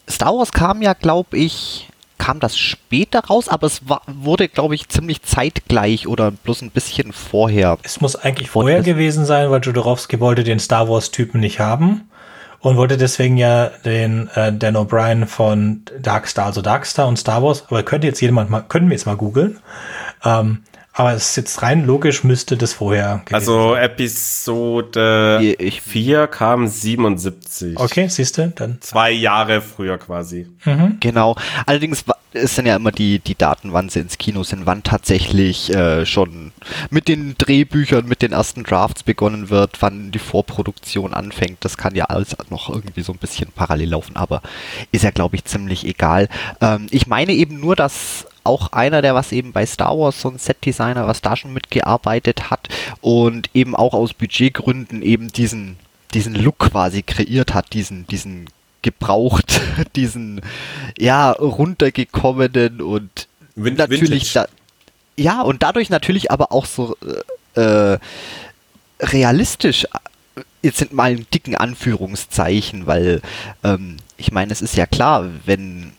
Star Wars kam ja, glaube ich, kam das später raus, aber es war, wurde, glaube ich, ziemlich zeitgleich oder bloß ein bisschen vorher. Es muss eigentlich vorher gewesen sein, weil Jodorowsky wollte den Star Wars-Typen nicht haben und wollte deswegen ja den äh, Dan O'Brien von Darkstar, also Darkstar und Star Wars, aber könnte jetzt jemand mal, können wir jetzt mal googeln. Ähm, aber es ist jetzt rein logisch, müsste das vorher Also Episode 4 kam 77. Okay, siehst du, dann. Zwei Jahre früher quasi. Mhm. Genau. Allerdings es sind ja immer die, die Daten, wann sie ins Kino sind, wann tatsächlich äh, schon mit den Drehbüchern, mit den ersten Drafts begonnen wird, wann die Vorproduktion anfängt. Das kann ja alles noch irgendwie so ein bisschen parallel laufen, aber ist ja, glaube ich, ziemlich egal. Ähm, ich meine eben nur, dass auch einer, der was eben bei Star Wars, so ein Set-Designer, was da schon mitgearbeitet hat und eben auch aus Budgetgründen eben diesen, diesen Look quasi kreiert hat, diesen, diesen gebraucht, *laughs* diesen, ja, runtergekommenen und Vin natürlich da, ja, und dadurch natürlich aber auch so äh, äh realistisch jetzt sind mal in dicken Anführungszeichen, weil ähm, ich meine, es ist ja klar, wenn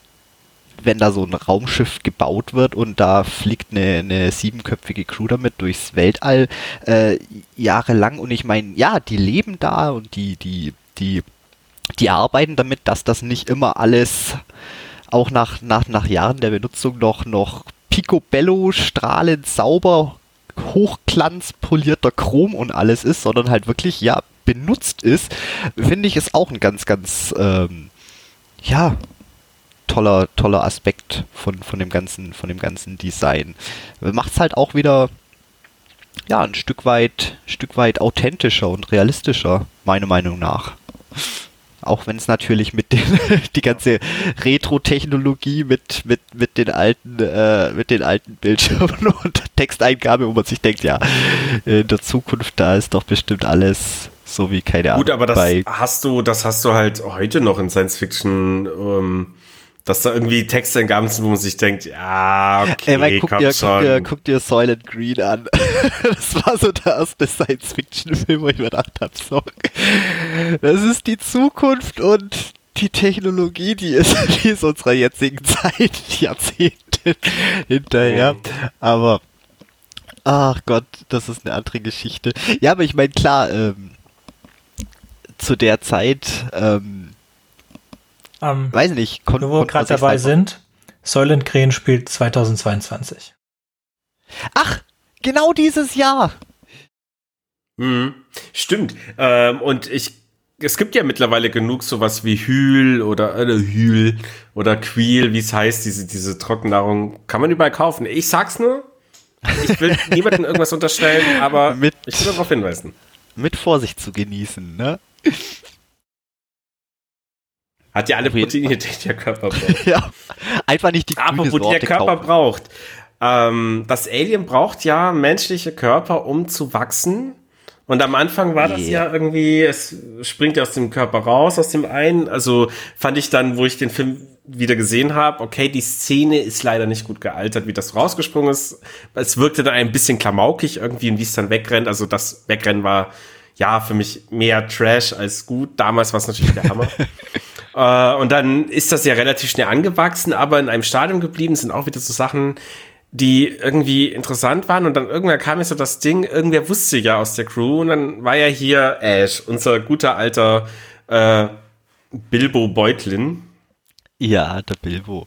wenn da so ein Raumschiff gebaut wird und da fliegt eine, eine siebenköpfige Crew damit durchs Weltall äh, jahrelang. Und ich meine, ja, die leben da und die, die, die, die arbeiten damit, dass das nicht immer alles auch nach, nach, nach Jahren der Benutzung noch, noch picobello, strahlend sauber, hochglanz polierter Chrom und alles ist, sondern halt wirklich, ja, benutzt ist, finde ich, ist auch ein ganz, ganz, ähm, ja, toller, toller Aspekt von, von dem ganzen, von dem ganzen Design. Macht es halt auch wieder ja, ein Stück weit, Stück weit authentischer und realistischer, meiner Meinung nach. Auch wenn es natürlich mit den, *laughs* die ganze Retro-Technologie mit, mit, mit den alten, äh, mit den alten Bildschirmen *laughs* und Texteingabe, wo man sich denkt, ja, in der Zukunft, da ist doch bestimmt alles so wie keine Ahnung. Gut, aber das hast du, das hast du halt heute noch in Science Fiction ähm, dass da irgendwie Texteingaben sind, wo man sich denkt, ja, okay, Ey, mein, guck, dir, schon. Guck, dir, guck dir Soylent Green an. *laughs* das war so der erste Science-Fiction-Film, wo ich mir gedacht habe, so, das ist die Zukunft und die Technologie, die ist, *laughs* die ist unserer jetzigen Zeit, Jahrzehnte hinterher. Aber, ach Gott, das ist eine andere Geschichte. Ja, aber ich meine, klar, ähm, zu der Zeit, ähm, ähm, Weiß nicht. Kon wo wir gerade dabei sind, Soylent Green spielt 2022. Ach, genau dieses Jahr. Mhm, stimmt. Ähm, und ich, es gibt ja mittlerweile genug sowas wie Hühl oder äh, Hühl oder Queel, wie es heißt, diese, diese Trockennahrung, kann man überall kaufen. Ich sag's nur, ich will *laughs* niemandem irgendwas unterstellen, aber mit, ich will darauf hinweisen. Mit Vorsicht zu genießen, ne? Hat ja alle Proteine, die der Körper braucht. *laughs* ja, einfach nicht die Apropos, die der Körper kaufen. braucht. Ähm, das Alien braucht ja menschliche Körper, um zu wachsen. Und am Anfang war das yeah. ja irgendwie, es springt ja aus dem Körper raus, aus dem einen. Also fand ich dann, wo ich den Film wieder gesehen habe, okay, die Szene ist leider nicht gut gealtert, wie das rausgesprungen ist. Es wirkte dann ein bisschen klamaukig irgendwie und wie es dann wegrennt. Also das Wegrennen war ja für mich mehr Trash als gut. Damals war es natürlich der Hammer. *laughs* äh, und dann ist das ja relativ schnell angewachsen, aber in einem Stadium geblieben sind auch wieder so Sachen, die irgendwie interessant waren und dann irgendwann kam mir so das Ding, irgendwer wusste ja aus der Crew und dann war ja hier Ash, unser guter alter äh, Bilbo Beutlin. Ja, der Bilbo.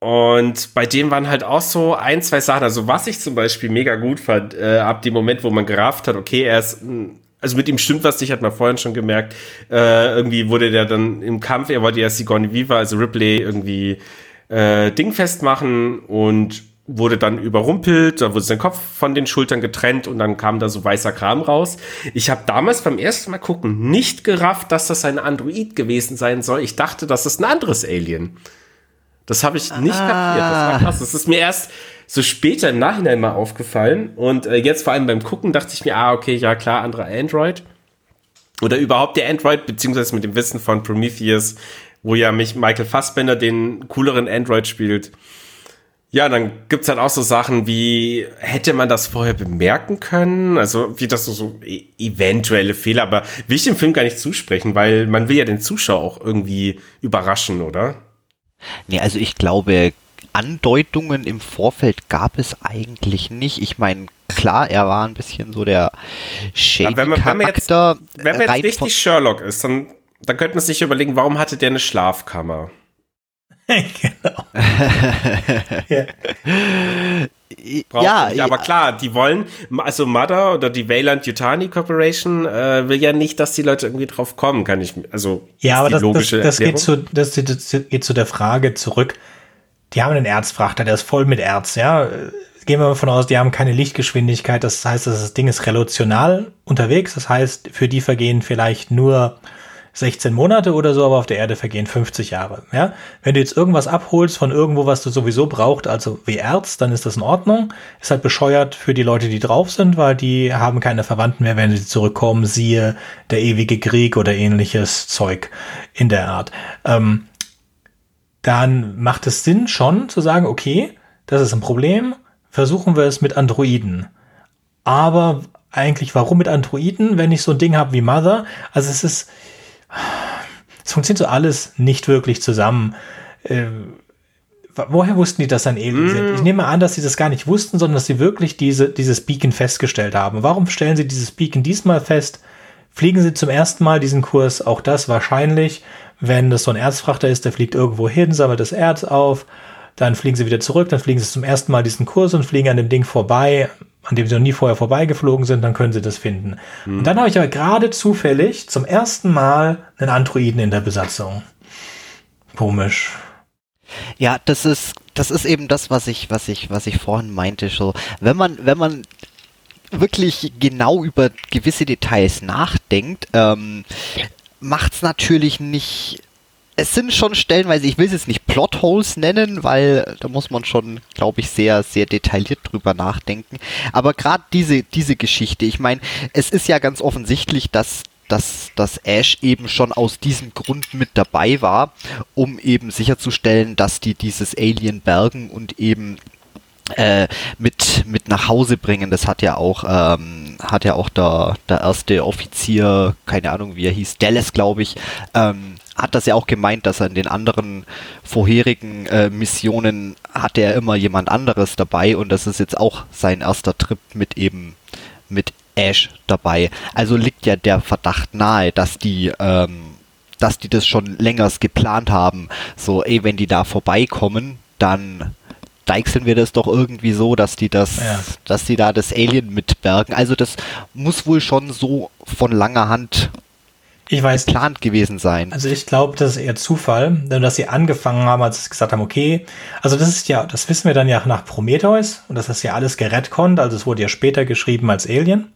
Und bei dem waren halt auch so ein, zwei Sachen. Also was ich zum Beispiel mega gut fand, äh, ab dem Moment, wo man gerafft hat, okay, er ist, also mit ihm stimmt was nicht, hat man vorhin schon gemerkt. Äh, irgendwie wurde der dann im Kampf, er wollte ja Sigourney Viva, also Ripley, irgendwie äh, Ding festmachen und wurde dann überrumpelt, da wurde sein Kopf von den Schultern getrennt und dann kam da so weißer Kram raus. Ich habe damals beim ersten Mal gucken nicht gerafft, dass das ein Android gewesen sein soll. Ich dachte, das ist ein anderes Alien. Das habe ich nicht ah. kapiert. Das war krass. Das ist mir erst so später im Nachhinein mal aufgefallen und äh, jetzt vor allem beim Gucken dachte ich mir, ah, okay, ja klar, anderer Android. Oder überhaupt der Android, beziehungsweise mit dem Wissen von Prometheus, wo ja mich Michael Fassbender den cooleren Android spielt ja, dann gibt's halt auch so Sachen wie, hätte man das vorher bemerken können? Also, wie das so, so e eventuelle Fehler, aber will ich dem Film gar nicht zusprechen, weil man will ja den Zuschauer auch irgendwie überraschen, oder? Nee, also ich glaube, Andeutungen im Vorfeld gab es eigentlich nicht. Ich meine, klar, er war ein bisschen so der shady wenn man, wenn man jetzt, wenn man jetzt richtig Sherlock ist, dann, dann könnte man sich überlegen, warum hatte der eine Schlafkammer? *laughs* genau. *laughs* ja. ja, ja, aber klar, die wollen, also Mother oder die Wayland Yutani Corporation äh, will ja nicht, dass die Leute irgendwie drauf kommen, kann ich, also ja, aber das, das, das geht zu, das, das geht zu der Frage zurück. Die haben einen Erzfrachter, der ist voll mit Erz, ja. Gehen wir mal davon aus, die haben keine Lichtgeschwindigkeit, das heißt, das Ding ist relational unterwegs, das heißt, für die vergehen vielleicht nur 16 Monate oder so, aber auf der Erde vergehen 50 Jahre. Ja? Wenn du jetzt irgendwas abholst von irgendwo, was du sowieso brauchst, also wie Erz, dann ist das in Ordnung. Ist halt bescheuert für die Leute, die drauf sind, weil die haben keine Verwandten mehr, wenn sie zurückkommen, siehe der ewige Krieg oder ähnliches Zeug in der Art. Ähm, dann macht es Sinn schon zu sagen, okay, das ist ein Problem, versuchen wir es mit Androiden. Aber eigentlich, warum mit Androiden, wenn ich so ein Ding habe wie Mother? Also es ist, es funktioniert so alles nicht wirklich zusammen. Äh, woher wussten die, dass ein Alien sind? Ich nehme an, dass sie das gar nicht wussten, sondern dass sie wirklich diese, dieses Beacon festgestellt haben. Warum stellen sie dieses Beacon diesmal fest? Fliegen sie zum ersten Mal diesen Kurs? Auch das wahrscheinlich. Wenn das so ein Erzfrachter ist, der fliegt irgendwo hin, sammelt das Erz auf, dann fliegen sie wieder zurück, dann fliegen sie zum ersten Mal diesen Kurs und fliegen an dem Ding vorbei an dem sie noch nie vorher vorbeigeflogen sind, dann können sie das finden. Mhm. Und dann habe ich aber gerade zufällig zum ersten Mal einen Androiden in der Besatzung. Komisch. Ja, das ist, das ist eben das, was ich, was ich, was ich vorhin meinte, so. Wenn man, wenn man wirklich genau über gewisse Details nachdenkt, ähm, macht es natürlich nicht es sind schon stellenweise, ich will es jetzt nicht Plotholes nennen, weil da muss man schon, glaube ich, sehr, sehr detailliert drüber nachdenken. Aber gerade diese, diese Geschichte, ich meine, es ist ja ganz offensichtlich, dass dass, dass Ash eben schon aus diesem Grund mit dabei war, um eben sicherzustellen, dass die dieses Alien bergen und eben äh, mit, mit nach Hause bringen. Das hat ja auch, ähm, hat ja auch der, der erste Offizier, keine Ahnung wie er hieß, Dallas, glaube ich, ähm, hat das ja auch gemeint, dass er in den anderen vorherigen äh, Missionen hatte er immer jemand anderes dabei und das ist jetzt auch sein erster Trip mit eben mit Ash dabei. Also liegt ja der Verdacht nahe, dass die ähm, dass die das schon längers geplant haben. So, ey, wenn die da vorbeikommen, dann deichseln wir das doch irgendwie so, dass die das, ja. dass die da das Alien mitbergen. Also das muss wohl schon so von langer Hand ich weiß geplant gewesen sein. Also ich glaube, das ist eher Zufall, dass sie angefangen haben, als sie gesagt haben, okay, also das ist ja, das wissen wir dann ja nach Prometheus und das ist ja alles gerettet, also es wurde ja später geschrieben als Alien.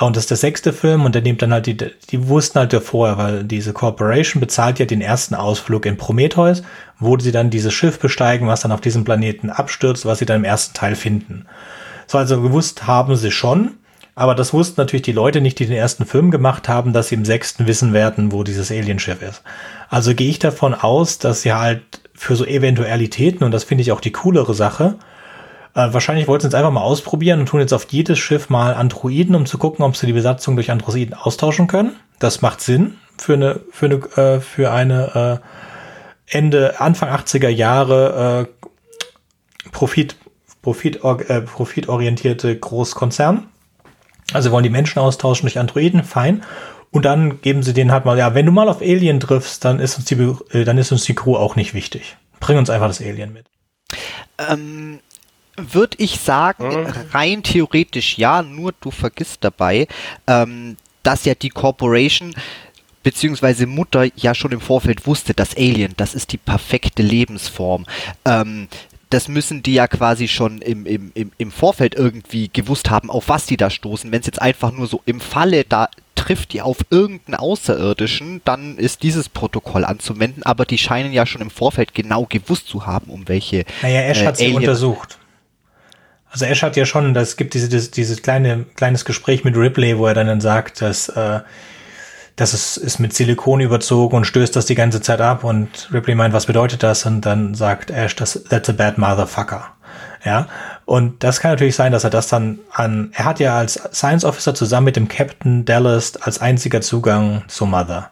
Und das ist der sechste Film und der nimmt dann halt die, die wussten halt ja vorher, weil diese Corporation bezahlt ja den ersten Ausflug in Prometheus, wo sie dann dieses Schiff besteigen, was dann auf diesem Planeten abstürzt, was sie dann im ersten Teil finden. So, also gewusst haben sie schon, Aber das wussten natürlich die Leute nicht, die den ersten Film gemacht haben, dass sie im sechsten wissen werden, wo dieses Alienschiff ist. Also gehe ich davon aus, dass sie halt für so Eventualitäten, und das finde ich auch die coolere Sache, äh, wahrscheinlich wollten sie es einfach mal ausprobieren und tun jetzt auf jedes Schiff mal Androiden, um zu gucken, ob sie die Besatzung durch Androiden austauschen können. Das macht Sinn für eine, für eine, äh, für eine äh, Ende, Anfang 80er Jahre äh, Profit, Profit, äh, profitorientierte Großkonzern. Also wollen die Menschen austauschen durch Androiden, fein. Und dann geben sie denen halt mal, ja, wenn du mal auf Alien triffst, dann ist uns die, äh, dann ist uns die Crew auch nicht wichtig. Bring uns einfach das Alien mit. Ähm, würde ich sagen, hm. rein theoretisch ja, nur du vergisst dabei, ähm, dass ja die Corporation beziehungsweise Mutter ja schon im Vorfeld wusste, dass Alien, das ist die perfekte Lebensform. Ähm, das müssen die ja quasi schon im, im, im, im Vorfeld irgendwie gewusst haben, auf was die da stoßen. Wenn es jetzt einfach nur so im Falle da trifft die auf irgendeinen Außerirdischen, dann ist dieses Protokoll anzuwenden, aber die scheinen ja schon im Vorfeld genau gewusst zu haben, um welche. Naja, Ash äh, hat sie untersucht. Also Ash hat ja schon, das gibt diese, dieses, dieses kleine, kleines Gespräch mit Ripley, wo er dann sagt, dass äh, das ist, ist mit Silikon überzogen und stößt das die ganze Zeit ab und Ripley meint, was bedeutet das? Und dann sagt Ash, das, that's a bad motherfucker. Ja, und das kann natürlich sein, dass er das dann an, er hat ja als Science Officer zusammen mit dem Captain Dallas als einziger Zugang zur Mother.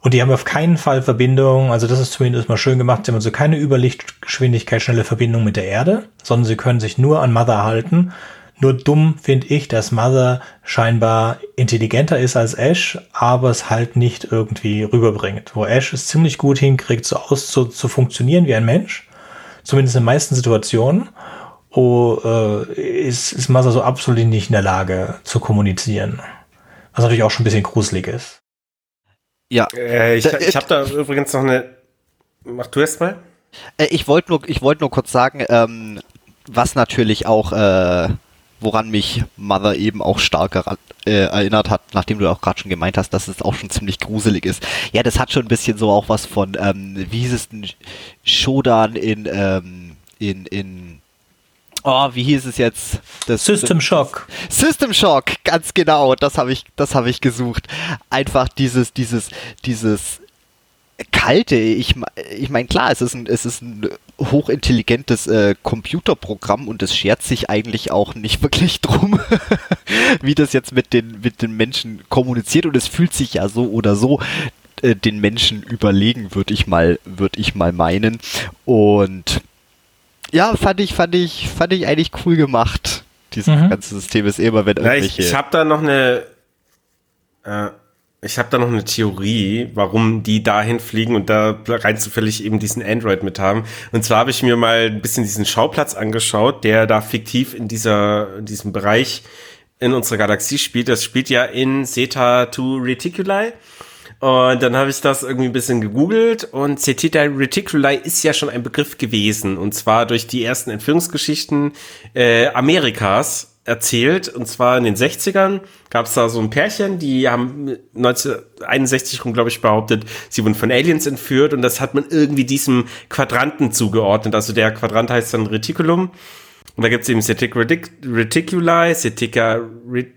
Und die haben auf keinen Fall Verbindung, also das ist zumindest mal schön gemacht, sie haben also keine Überlichtgeschwindigkeit schnelle Verbindung mit der Erde, sondern sie können sich nur an Mother halten nur dumm finde ich, dass Mother scheinbar intelligenter ist als Ash, aber es halt nicht irgendwie rüberbringt. Wo Ash es ziemlich gut hinkriegt, so aus zu, zu funktionieren wie ein Mensch, zumindest in den meisten Situationen, oh, äh, ist, ist Mother so absolut nicht in der Lage zu kommunizieren. Was natürlich auch schon ein bisschen gruselig ist. Ja. Äh, ich ich habe da übrigens noch eine. Mach du erst mal. Äh, ich wollte nur, ich wollte nur kurz sagen, ähm, was natürlich auch äh, woran mich Mother eben auch stark äh, erinnert hat, nachdem du auch gerade schon gemeint hast, dass es auch schon ziemlich gruselig ist. Ja, das hat schon ein bisschen so auch was von, ähm, wie hieß es denn, Shodan in, ähm, in, in, oh, wie hieß es jetzt? Das, System Shock. System Shock, ganz genau, das habe ich, das habe ich gesucht. Einfach dieses, dieses, dieses kalte, ich, ich meine, klar, es ist ein, es ist ein hochintelligentes äh, Computerprogramm und es schert sich eigentlich auch nicht *laughs* wirklich drum, wie das jetzt mit den, mit den Menschen kommuniziert und es fühlt sich ja so oder so äh, den Menschen überlegen, würde ich mal, würde ich mal meinen. Und ja, fand ich, fand ich, fand ich eigentlich cool gemacht. Dieses mhm. ganze System ist immer, wenn irgendwelche. ich ich habe da noch eine äh, ich habe da noch eine Theorie, warum die dahin fliegen und da rein zufällig eben diesen Android mit haben. Und zwar habe ich mir mal ein bisschen diesen Schauplatz angeschaut, der da fiktiv in dieser in diesem Bereich in unserer Galaxie spielt. Das spielt ja in Zeta 2 Reticuli. Und dann habe ich das irgendwie ein bisschen gegoogelt und Cetita Reticuli ist ja schon ein Begriff gewesen. Und zwar durch die ersten Entführungsgeschichten äh, Amerikas erzählt. Und zwar in den 60ern gab es da so ein Pärchen, die haben 1961 rum, glaube ich, behauptet, sie wurden von Aliens entführt. Und das hat man irgendwie diesem Quadranten zugeordnet. Also der Quadrant heißt dann Reticulum. Und da gibt es eben Cetic Reticuli, Cetica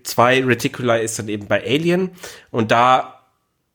2 Reticuli ist dann eben bei Alien. Und da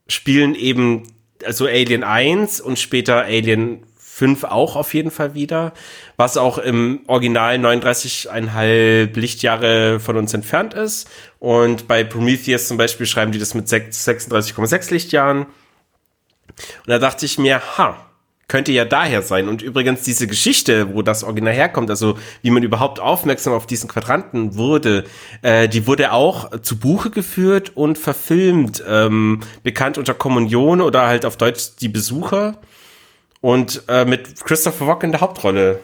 spielen eben also Alien 1 und später Alien 5 auch auf jeden Fall wieder, was auch im Original 39,5 Lichtjahre von uns entfernt ist. Und bei Prometheus zum Beispiel schreiben die das mit 36,6 Lichtjahren. Und da dachte ich mir, ha, könnte ja daher sein. Und übrigens diese Geschichte, wo das Original herkommt, also wie man überhaupt aufmerksam auf diesen Quadranten wurde, äh, die wurde auch zu Buche geführt und verfilmt, ähm, bekannt unter Kommunion oder halt auf Deutsch die Besucher und äh, mit Christopher Walken in der Hauptrolle.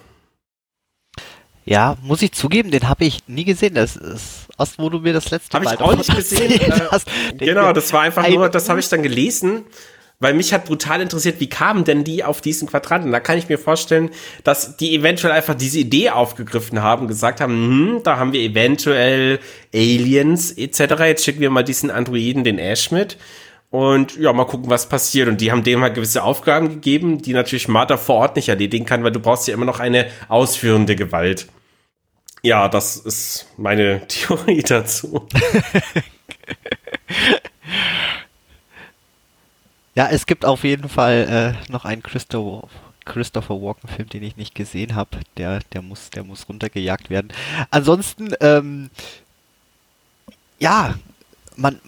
Ja, muss ich zugeben, den habe ich nie gesehen. Das ist erst, wo du mir das letzte hab Mal. Habe ich auch nicht gesehen. Äh, genau, das war einfach nur, das habe ich dann gelesen, weil mich hat brutal interessiert, wie kamen denn die auf diesen Quadranten? Da kann ich mir vorstellen, dass die eventuell einfach diese Idee aufgegriffen haben, gesagt haben, hm, da haben wir eventuell Aliens etc. Jetzt schicken wir mal diesen Androiden, den Ash mit und ja, mal gucken, was passiert. Und die haben dem halt gewisse Aufgaben gegeben, die natürlich Martha vor Ort nicht erledigen kann, weil du brauchst ja immer noch eine ausführende Gewalt. Ja, das ist meine *laughs* Theorie dazu. *laughs* ja, es gibt auf jeden Fall äh, noch einen Christopher, Christopher Walken-Film, den ich nicht gesehen habe. Der, der, muss, der muss runtergejagt werden. Ansonsten, ähm, ja, man,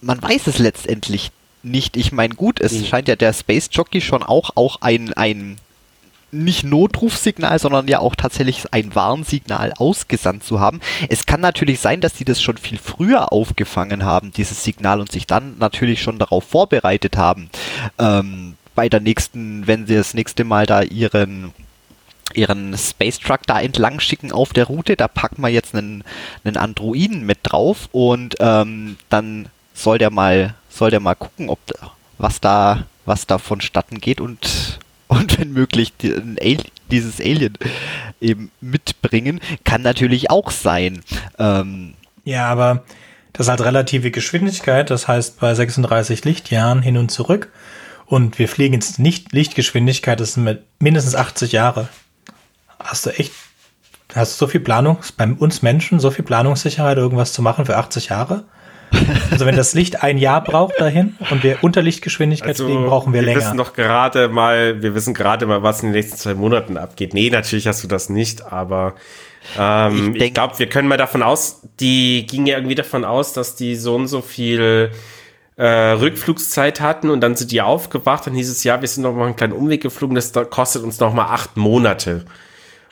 man weiß es letztendlich nicht. Ich meine, gut, es mhm. scheint ja der Space Jockey schon auch, auch ein, ein nicht Notrufsignal, sondern ja auch tatsächlich ein Warnsignal ausgesandt zu haben. Es kann natürlich sein, dass die das schon viel früher aufgefangen haben, dieses Signal, und sich dann natürlich schon darauf vorbereitet haben. Ähm, bei der nächsten, wenn sie das nächste Mal da ihren ihren Space Truck da entlang schicken auf der Route, da packen wir jetzt einen, einen Androiden mit drauf und ähm, dann soll der mal soll der mal gucken, ob was da was da vonstatten geht und und wenn möglich die, dieses Alien eben mitbringen, kann natürlich auch sein. Ähm, ja, aber das hat relative Geschwindigkeit, das heißt bei 36 Lichtjahren hin und zurück. Und wir fliegen jetzt nicht Lichtgeschwindigkeit, das sind mindestens 80 Jahre. Hast du echt, hast du so viel Planung, bei uns Menschen, so viel Planungssicherheit, irgendwas zu machen für 80 Jahre? Also wenn das Licht ein Jahr braucht dahin und wir unter Lichtgeschwindigkeit also, fliegen, brauchen wir, wir länger. Wir wissen doch gerade mal, wir wissen gerade mal, was in den nächsten zwei Monaten abgeht. Nee, natürlich hast du das nicht, aber ähm, ich, ich glaube, wir können mal davon aus, die ging ja irgendwie davon aus, dass die so und so viel äh, Rückflugszeit hatten und dann sind die aufgewacht, dann hieß es, ja, wir sind noch mal einen kleinen Umweg geflogen, das kostet uns noch mal acht Monate.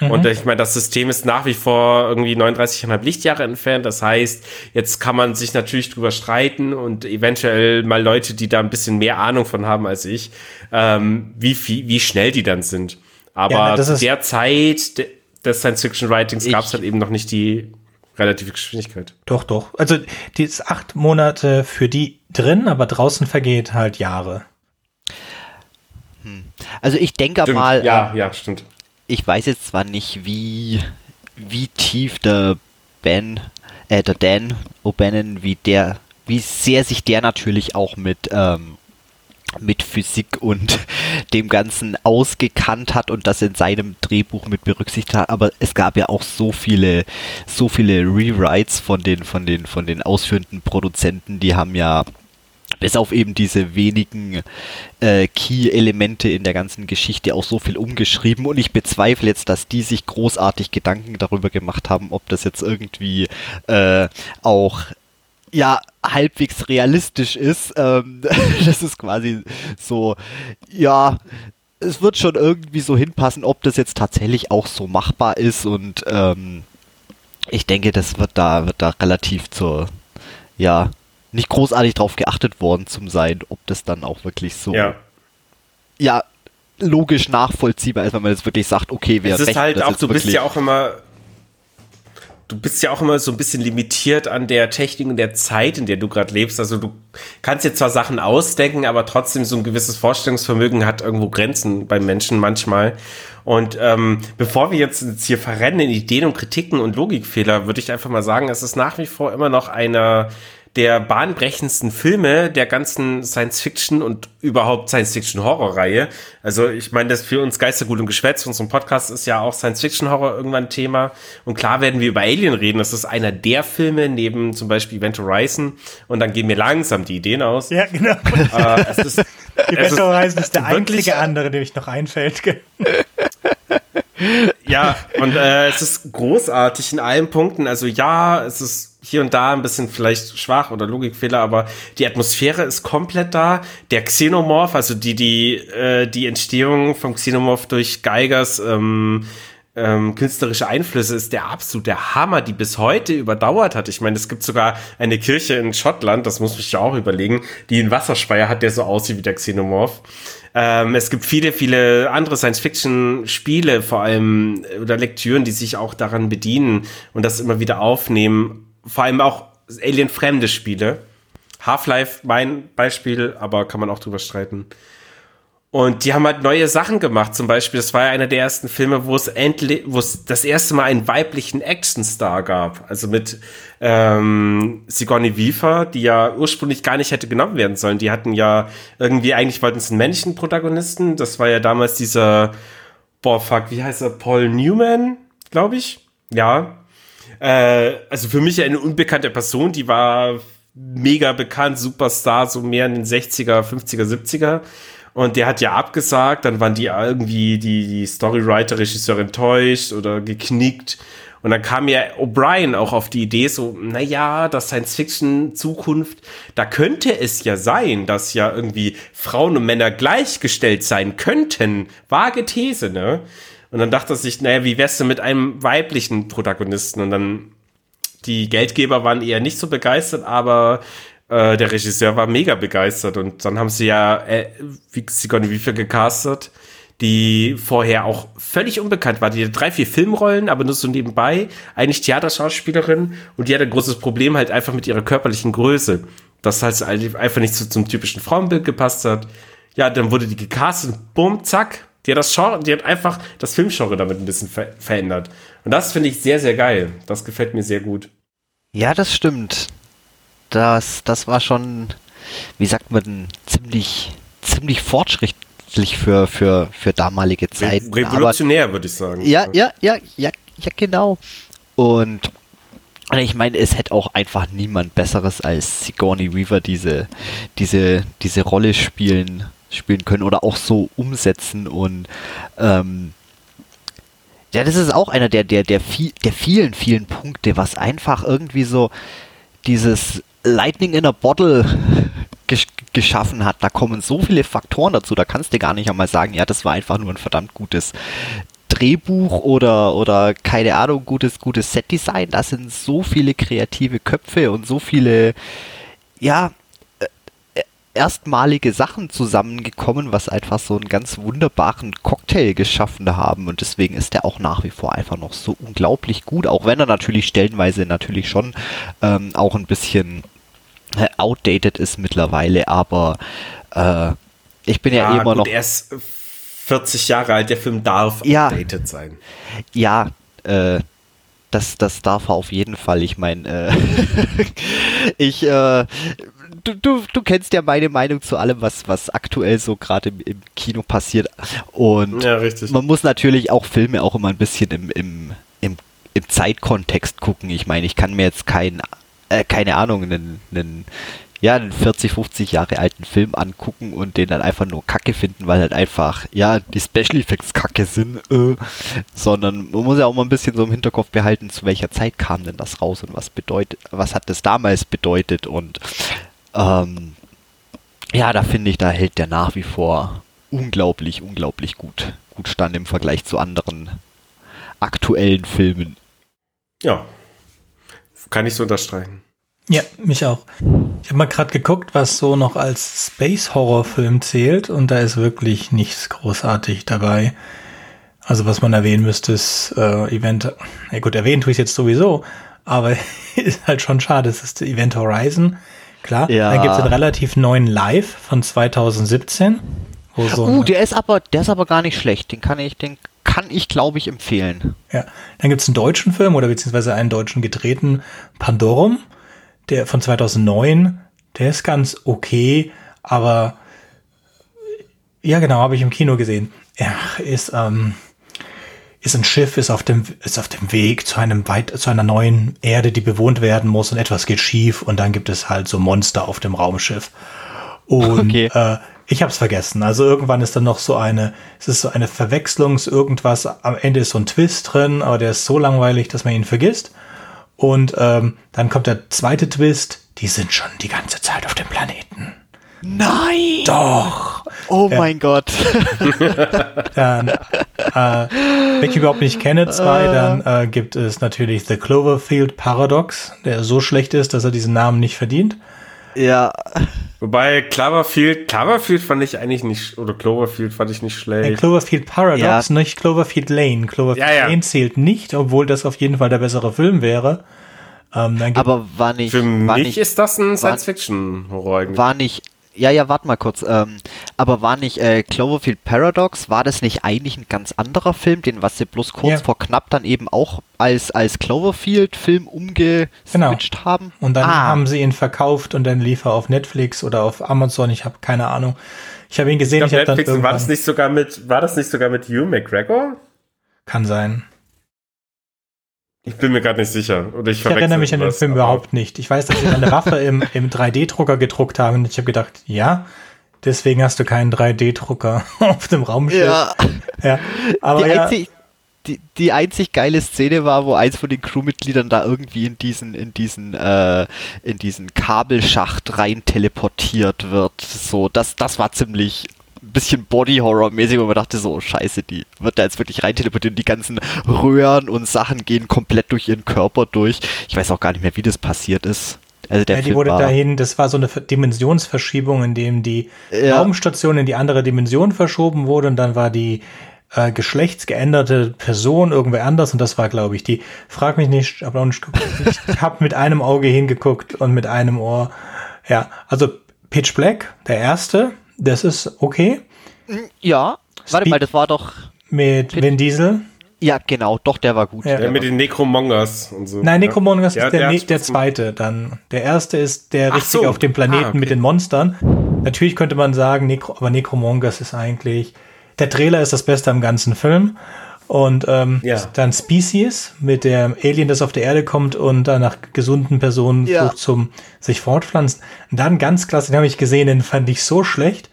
Mhm. Und ich meine, das System ist nach wie vor irgendwie 39,5 Lichtjahre entfernt. Das heißt, jetzt kann man sich natürlich drüber streiten und eventuell mal Leute, die da ein bisschen mehr Ahnung von haben als ich, ähm, wie, viel, wie schnell die dann sind. Aber ja, zu der Zeit des Science-Fiction-Writings gab es halt eben noch nicht die relative Geschwindigkeit. Doch, doch. Also die ist acht Monate für die drin, aber draußen vergeht halt Jahre. Hm. Also ich denke stimmt. mal. Ja, ähm, ja, stimmt ich weiß jetzt zwar nicht, wie, wie tief der Ben, äh, der Dan O'Bannon, wie der, wie sehr sich der natürlich auch mit, ähm, mit Physik und *laughs* dem Ganzen ausgekannt hat und das in seinem Drehbuch mit berücksichtigt hat, aber es gab ja auch so viele, so viele Rewrites von den, von den, von den ausführenden Produzenten, die haben ja bis auf eben diese wenigen äh, Key-Elemente in der ganzen Geschichte auch so viel umgeschrieben und ich bezweifle jetzt, dass die sich großartig Gedanken darüber gemacht haben, ob das jetzt irgendwie äh, auch ja halbwegs realistisch ist. Ähm, *laughs* das ist quasi so, ja, es wird schon irgendwie so hinpassen, ob das jetzt tatsächlich auch so machbar ist und ähm, ich denke, das wird da, wird da relativ zur, ja, nicht großartig drauf geachtet worden zum sein, ob das dann auch wirklich so ja, ja logisch nachvollziehbar ist, wenn man jetzt wirklich sagt, okay, wer Es ist halt auch, du bist ja auch immer du bist ja auch immer so ein bisschen limitiert an der Technik und der Zeit, in der du gerade lebst. Also du kannst dir zwar Sachen ausdenken, aber trotzdem so ein gewisses Vorstellungsvermögen hat irgendwo Grenzen beim Menschen manchmal. Und ähm, bevor wir jetzt, jetzt hier verrennen in Ideen und Kritiken und Logikfehler, würde ich einfach mal sagen, es ist nach wie vor immer noch eine der bahnbrechendsten Filme der ganzen Science-Fiction und überhaupt Science-Fiction-Horror-Reihe. Also ich meine, das für uns Geistergut und Geschwätz, unserem Podcast ist ja auch Science-Fiction-Horror irgendwann Thema. Und klar werden wir über Alien reden. Das ist einer der Filme neben zum Beispiel Event Horizon. Und dann gehen mir langsam die Ideen aus. Ja, genau. Äh, es ist, *laughs* Event Horizon ist der einzige andere, der mich noch einfällt. Ja, und äh, es ist großartig in allen Punkten. Also ja, es ist hier und da ein bisschen vielleicht schwach oder Logikfehler, aber die Atmosphäre ist komplett da. Der Xenomorph, also die, die, äh, die Entstehung vom Xenomorph durch Geigers ähm, ähm, künstlerische Einflüsse ist der absolute Hammer, die bis heute überdauert hat. Ich meine, es gibt sogar eine Kirche in Schottland, das muss ich ja auch überlegen, die einen Wasserspeier hat, der so aussieht wie der Xenomorph. Ähm, es gibt viele, viele andere Science-Fiction-Spiele, vor allem oder Lektüren, die sich auch daran bedienen und das immer wieder aufnehmen vor allem auch Alien-fremde Spiele. Half-Life mein Beispiel, aber kann man auch drüber streiten. Und die haben halt neue Sachen gemacht. Zum Beispiel, das war ja einer der ersten Filme, wo es endlich, wo es das erste Mal einen weiblichen Actionstar gab. Also mit ähm, Sigourney Weaver, die ja ursprünglich gar nicht hätte genommen werden sollen. Die hatten ja irgendwie, eigentlich wollten es einen männlichen Protagonisten. Das war ja damals dieser, boah, fuck, wie heißt er? Paul Newman, glaube ich. Ja, Äh, also für mich eine unbekannte Person, die war mega bekannt, Superstar, so mehr in den 60er, 50er, 70er. Und der hat ja abgesagt, dann waren die irgendwie, die, die Storywriter, Regisseur enttäuscht oder geknickt. Und dann kam ja O'Brien auch auf die Idee, so, naja, das Science-Fiction-Zukunft, da könnte es ja sein, dass ja irgendwie Frauen und Männer gleichgestellt sein könnten. Vage These, ne? Und dann dachte er sich, naja, wie wär's denn mit einem weiblichen Protagonisten? Und dann, die Geldgeber waren eher nicht so begeistert, aber äh, der Regisseur war mega begeistert. Und dann haben sie ja äh, wie, Sigourney Weaver gecastet, die vorher auch völlig unbekannt war. Die hatte drei, vier Filmrollen, aber nur so nebenbei. Eigentlich Theaterschauspielerin. Und die hat ein großes Problem halt einfach mit ihrer körperlichen Größe. Das heißt einfach nicht so zum typischen Frauenbild gepasst hat. Ja, dann wurde die gecastet, bumm, zack, die hat das Genre, die hat einfach das Filmgenre damit ein bisschen ver verändert. Und das finde ich sehr, sehr geil. Das gefällt mir sehr gut. Ja, das stimmt. Das, das war schon, wie sagt man, ziemlich, ziemlich fortschrittlich für, für, für damalige Zeiten. Re revolutionär, würde ich sagen. Ja, ja, ja, ja, ja, genau. Und ich meine, es hätte auch einfach niemand Besseres als Sigourney Weaver diese, diese, diese Rolle spielen spielen können oder auch so umsetzen und ähm, ja, das ist auch einer der, der, der, viel, der vielen, vielen Punkte, was einfach irgendwie so dieses Lightning in a Bottle gesch geschaffen hat. Da kommen so viele Faktoren dazu, da kannst du gar nicht einmal sagen, ja, das war einfach nur ein verdammt gutes Drehbuch oder, oder keine Ahnung, gutes, gutes Setdesign. Da sind so viele kreative Köpfe und so viele, ja, erstmalige Sachen zusammengekommen, was einfach so einen ganz wunderbaren Cocktail geschaffen haben und deswegen ist er auch nach wie vor einfach noch so unglaublich gut, auch wenn er natürlich stellenweise natürlich schon ähm, auch ein bisschen äh, outdated ist mittlerweile, aber äh, ich bin ja, ja immer gut, noch. Er ist 40 Jahre alt, der Film darf ja, outdated sein. Ja, äh, das, das darf er auf jeden Fall. Ich meine, äh, *laughs* ich äh, du, du, du kennst ja meine Meinung zu allem, was, was aktuell so gerade im, im, Kino passiert. Und ja, man muss natürlich auch Filme auch immer ein bisschen im, im, im, im Zeitkontext gucken. Ich meine, ich kann mir jetzt kein, äh, keine Ahnung, einen, einen ja, einen 40, 50 Jahre alten Film angucken und den dann einfach nur kacke finden, weil halt einfach, ja, die Special Effects kacke sind, äh, sondern man muss ja auch mal ein bisschen so im Hinterkopf behalten, zu welcher Zeit kam denn das raus und was bedeutet, was hat das damals bedeutet und ähm, ja, da finde ich, da hält der nach wie vor unglaublich, unglaublich gut, gut stand im Vergleich zu anderen aktuellen Filmen. Ja, kann ich so unterstreichen. Ja, mich auch. Ich habe mal gerade geguckt, was so noch als Space-Horror-Film zählt und da ist wirklich nichts großartig dabei. Also was man erwähnen müsste, ist äh, Event, ja gut, erwähnen tue ich jetzt sowieso, aber *laughs* ist halt schon schade, es ist Event Horizon, Klar. Ja. Dann gibt es einen relativ neuen Live von 2017. Wo so uh, der ist aber, der ist aber gar nicht schlecht. Den kann ich, den kann ich, glaube ich, empfehlen. Ja. Dann gibt es einen deutschen Film oder beziehungsweise einen deutschen gedrehten Pandorum, der von 2009. Der ist ganz okay, aber ja, genau, habe ich im Kino gesehen. Er ist, ähm, ist ein Schiff, ist auf dem, ist auf dem Weg zu einem weit, zu einer neuen Erde, die bewohnt werden muss und etwas geht schief und dann gibt es halt so Monster auf dem Raumschiff. Und okay. äh, ich hab's vergessen. Also irgendwann ist dann noch so eine, es ist so eine Verwechslungs irgendwas. Am Ende ist so ein Twist drin, aber der ist so langweilig, dass man ihn vergisst. Und ähm, dann kommt der zweite Twist. Die sind schon die ganze Zeit auf dem Planeten. Nein! Doch! Oh ja. mein Gott! *laughs* dann, äh, wenn ich überhaupt nicht kenne, zwei, äh. dann äh, gibt es natürlich The Cloverfield Paradox, der so schlecht ist, dass er diesen Namen nicht verdient. Ja. Wobei Cloverfield, Cloverfield fand ich eigentlich nicht, oder Cloverfield fand ich nicht schlecht. Ja, Cloverfield Paradox, ja. nicht Cloverfield Lane. Cloverfield ja, Lane zählt nicht, obwohl das auf jeden Fall der bessere Film wäre. Ähm, aber war nicht. Für war mich nicht, ist das ein Science-Fiction-Horror War nicht ja, ja, warte mal kurz. Ähm, aber war nicht äh, Cloverfield Paradox, war das nicht eigentlich ein ganz anderer Film, den was sie bloß kurz ja. vor knapp dann eben auch als, als Cloverfield-Film umgeswitcht genau. haben? Und dann ah. haben sie ihn verkauft und dann lief er auf Netflix oder auf Amazon, ich habe keine Ahnung. Ich habe ihn gesehen, ich, glaub, ich Netflix, dann war das nicht sogar mit, war das nicht sogar mit Hugh McGregor? Kann sein. Ich bin mir gerade nicht sicher. Oder ich, Ich erinnere mich an den Film überhaupt nicht. Ich weiß, dass sie eine Waffe im, im 3D-Drucker gedruckt haben und ich habe gedacht, ja, deswegen hast du keinen 3D-Drucker *laughs* auf dem Raumschiff. Ja. ja. Aber die, ja, einzig, die, die einzig geile Szene war, wo eins von den Crewmitgliedern da irgendwie in diesen, in diesen, äh, in diesen Kabelschacht rein teleportiert wird. So, das, das war ziemlich bisschen Body-Horror-mäßig, wo man dachte so, oh, scheiße, die wird da jetzt wirklich rein teleportiert. Die ganzen Röhren und Sachen gehen komplett durch ihren Körper durch. Ich weiß auch gar nicht mehr, wie das passiert ist. Also der ja, die Film wurde war, dahin, das war so eine Ver- Dimensionsverschiebung, in dem die Ja. Raumstation in die andere Dimension verschoben wurde und dann war die äh, geschlechtsgeänderte Person irgendwer anders und das war, glaube ich, die, frag mich nicht, geguckt. ich habe mit einem Auge hingeguckt und mit einem Ohr. Ja, also Pitch Black, der erste, das ist okay. Ja, warte Speed- mal, das war doch, Mit Vin Diesel. ja genau, doch, der war gut. Ja. Der mit den Necromongers und so. Nein, Necromongers Ja, ist der, der ne der zweite dann. Der erste ist der Ach richtig so. auf dem Planeten Ah, okay. mit den Monstern. Natürlich könnte man sagen, Necro aber Necromongers ist eigentlich, der Trailer ist das Beste am ganzen Film. Und ähm, Ja. dann Species mit dem Alien, das auf der Erde kommt und dann nach gesunden Personen Ja. sucht zum sich fortpflanzen. Und dann ganz klasse, den habe ich gesehen, den fand ich so schlecht.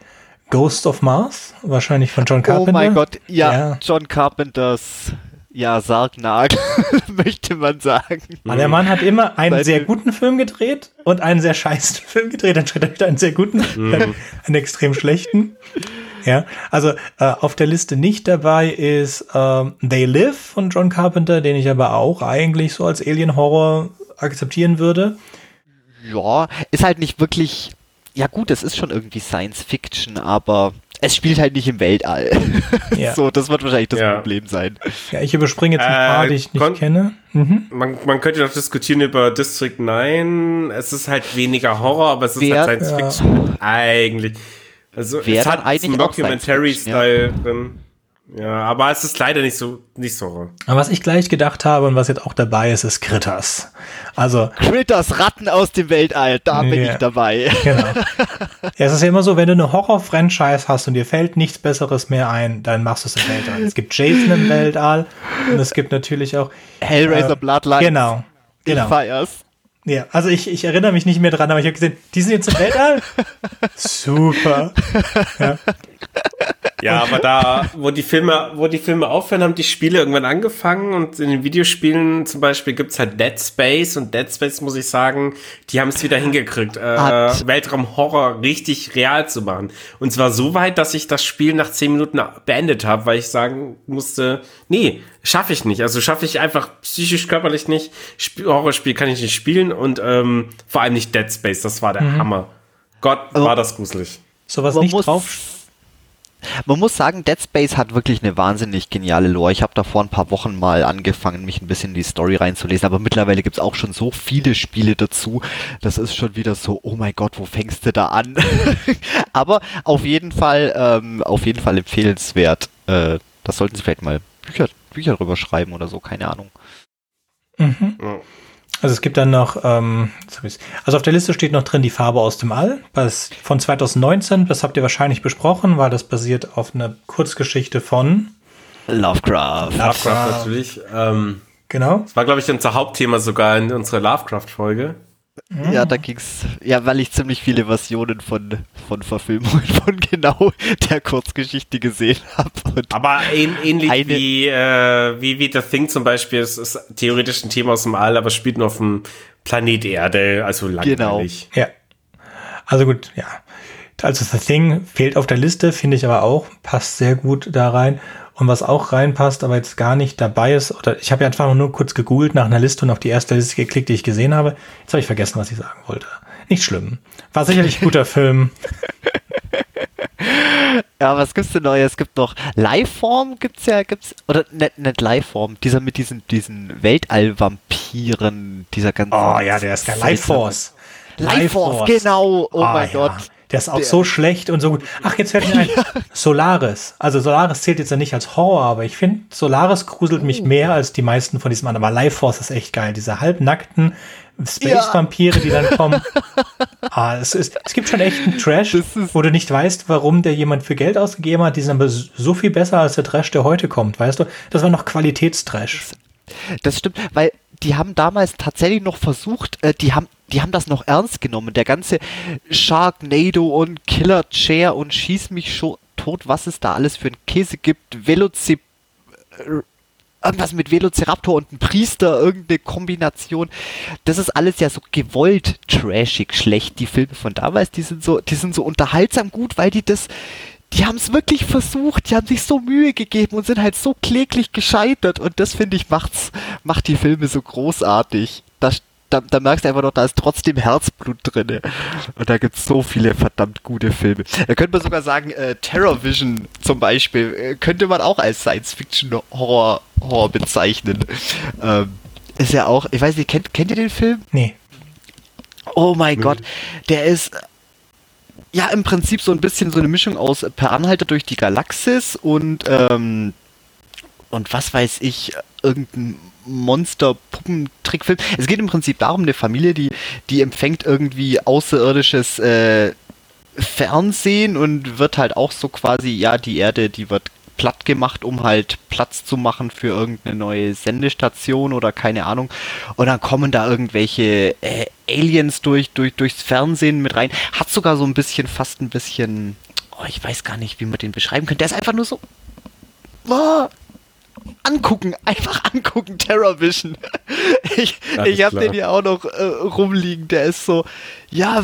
Ghost of Mars, wahrscheinlich von John Oh Carpenter. mein Gott, ja, Ja. John Carpenters, ja, Sargnagel, *laughs* möchte man sagen. Aber der Mann hat immer einen Seine- sehr guten Film gedreht und einen sehr scheißen *laughs* Film gedreht. Dann schreibt er wieder einen sehr guten, dann *laughs* einen extrem schlechten. Ja, also äh, auf der Liste nicht dabei ist ähm, They Live von John Carpenter, den ich aber auch eigentlich so als Alien-Horror akzeptieren würde. Ja, ist halt nicht wirklich, ja gut, es ist schon irgendwie Science Fiction, aber es spielt halt nicht im Weltall. Ja. *laughs* So, das wird wahrscheinlich das Ja. Problem sein. Ja, ich überspringe jetzt ein Äh, paar, die ich nicht kenne. Mhm. Man, man könnte noch diskutieren über District 9. Es ist halt weniger Horror, aber es ist Wer- halt Science Ja. Fiction eigentlich. Also Wär es hat eigentlich einen Documentary-Style drin. Ja, aber es ist leider nicht so, nicht so. Aber was ich gleich gedacht habe und was jetzt auch dabei ist, ist Critters. Also Critters, Ratten aus dem Weltall, da bin Ja. ich dabei. *laughs* Genau. ja, es ist ja immer so, wenn du eine Horror-Franchise hast und dir fällt nichts Besseres mehr ein, dann machst du es im Weltall. Es gibt Jason im Weltall und es gibt natürlich auch. Hellraiser äh, Bloodlines. Genau. Genau. feier's. Ja, also ich, ich erinnere mich nicht mehr dran, aber ich habe gesehen, die sind jetzt im Weltall. *laughs* Super. Ja, *laughs* aber da, wo die Filme, wo die Filme aufhören, haben die Spiele irgendwann angefangen und in den Videospielen zum Beispiel gibt's halt Dead Space und Dead Space, muss ich sagen, die haben es wieder hingekriegt, äh, Weltraumhorror richtig real zu machen. Und zwar so weit, dass ich das Spiel nach zehn Minuten beendet habe, weil ich sagen musste, nee, schaffe ich nicht. Also schaffe ich einfach psychisch, körperlich nicht. Sp Horrorspiel kann ich nicht spielen und ähm, vor allem nicht Dead Space, das war der Hammer. Gott, war das gruselig. Sowas nicht drauf. Man muss sagen, Dead Space hat wirklich eine wahnsinnig geniale Lore. Ich habe da vor ein paar Wochen mal angefangen, mich ein bisschen in die Story reinzulesen, aber mittlerweile gibt's auch schon so viele Spiele dazu. Das ist schon wieder so, oh mein Gott, wo fängst du da an? *laughs* aber auf jeden Fall, ähm, auf jeden Fall empfehlenswert. Äh, das sollten Sie vielleicht mal Bücher, Bücher drüber schreiben oder so, keine Ahnung. Mhm. Ja. Also es gibt dann noch, ähm, jetzt hab ich's- also auf der Liste steht noch drin die Farbe aus dem All, was von 2019, das habt ihr wahrscheinlich besprochen, weil das basiert auf einer Kurzgeschichte von, Lovecraft. Lovecraft natürlich. Ähm, genau, Das war, glaube ich, unser Hauptthema sogar in unserer Lovecraft-Folge. Ja, da ging's, ja, weil ich ziemlich viele Versionen von, von Verfilmungen *laughs* von genau der Kurzgeschichte gesehen habe. Aber ähn, ähnlich Eine- wie, äh, wie, wie The Thing zum Beispiel, es ist theoretisch ein Thema aus dem All, aber spielt nur auf dem Planet Erde, also langweilig. ja. Also gut, ja. Also The Thing fehlt auf der Liste, finde ich aber auch, passt sehr gut da rein. Und was auch reinpasst, aber jetzt gar nicht dabei ist, oder ich habe ja einfach nur kurz gegoogelt nach einer Liste und auf die erste Liste geklickt, die ich gesehen habe. Jetzt habe ich vergessen, was ich sagen wollte. Nicht schlimm. War sicherlich ein guter *laughs* Film. Ja, was gibt's denn Neues? Es gibt noch Lifeform gibt's ja, gibt's, oder nicht, nicht Lifeform, dieser mit diesen, diesen Weltall-Vampiren, dieser ganze. Oh ja, der ist geil. Life Force. Life Force, genau, oh Ah, mein ja. Gott. Der ist auch Der- so schlecht und so gut. Ach, jetzt fällt mir ein. *laughs* Solaris. Also Solaris zählt jetzt ja nicht als Horror, aber ich finde, Solaris gruselt Oh. mich mehr als die meisten von diesem anderen. Aber Life Force ist echt geil. Diese halbnackten Space-Vampire, die dann kommen. *laughs* ah, es, ist, es gibt schon echt einen Trash, wo du nicht weißt, warum der jemand für Geld ausgegeben hat. Die sind aber so viel besser als der Trash, der heute kommt, weißt du? Das war noch Qualitätstrash. Das stimmt, weil die haben damals tatsächlich noch versucht, äh, die haben die haben das noch ernst genommen. Der ganze Sharknado und Killer Chair und Schieß mich schon tot, was es da alles für ein Käse gibt, Velocip äh, irgendwas mit Velociraptor und einem Priester, irgendeine Kombination. Das ist alles ja so gewollt trashig schlecht. Die Filme von damals, die sind so, die sind so unterhaltsam gut, weil die das, die haben es wirklich versucht, die haben sich so Mühe gegeben und sind halt so kläglich gescheitert. Und das finde ich macht's, macht die Filme so großartig. Da, da, da, merkst du einfach noch, da ist trotzdem Herzblut drin. Und da gibt es so viele verdammt gute Filme. Da könnte man sogar sagen, äh, Terror Vision zum Beispiel, äh, könnte man auch als Science-Fiction-Horror Horror bezeichnen. Ähm, ist ja auch, ich weiß nicht, kennt, kennt ihr den Film? Nee. Oh mein nee. Gott, der ist ja im Prinzip so ein bisschen so eine Mischung aus Per Anhalter durch die Galaxis und ähm, und was weiß ich, irgendein Monster-Puppentrickfilm. Es geht im Prinzip darum, eine Familie, die, die empfängt irgendwie außerirdisches äh, Fernsehen und wird halt auch so quasi, ja, die Erde, die wird platt gemacht, um halt Platz zu machen für irgendeine neue Sendestation oder keine Ahnung. Und dann kommen da irgendwelche äh, Aliens durch, durch, durchs Fernsehen mit rein. Hat sogar so ein bisschen, fast ein bisschen, oh, ich weiß gar nicht, wie man den beschreiben könnte. Der ist einfach nur so, oh, angucken, einfach angucken, Terror Vision. *laughs* Ich, ich habe den ja auch noch äh, rumliegen, der ist so, ja,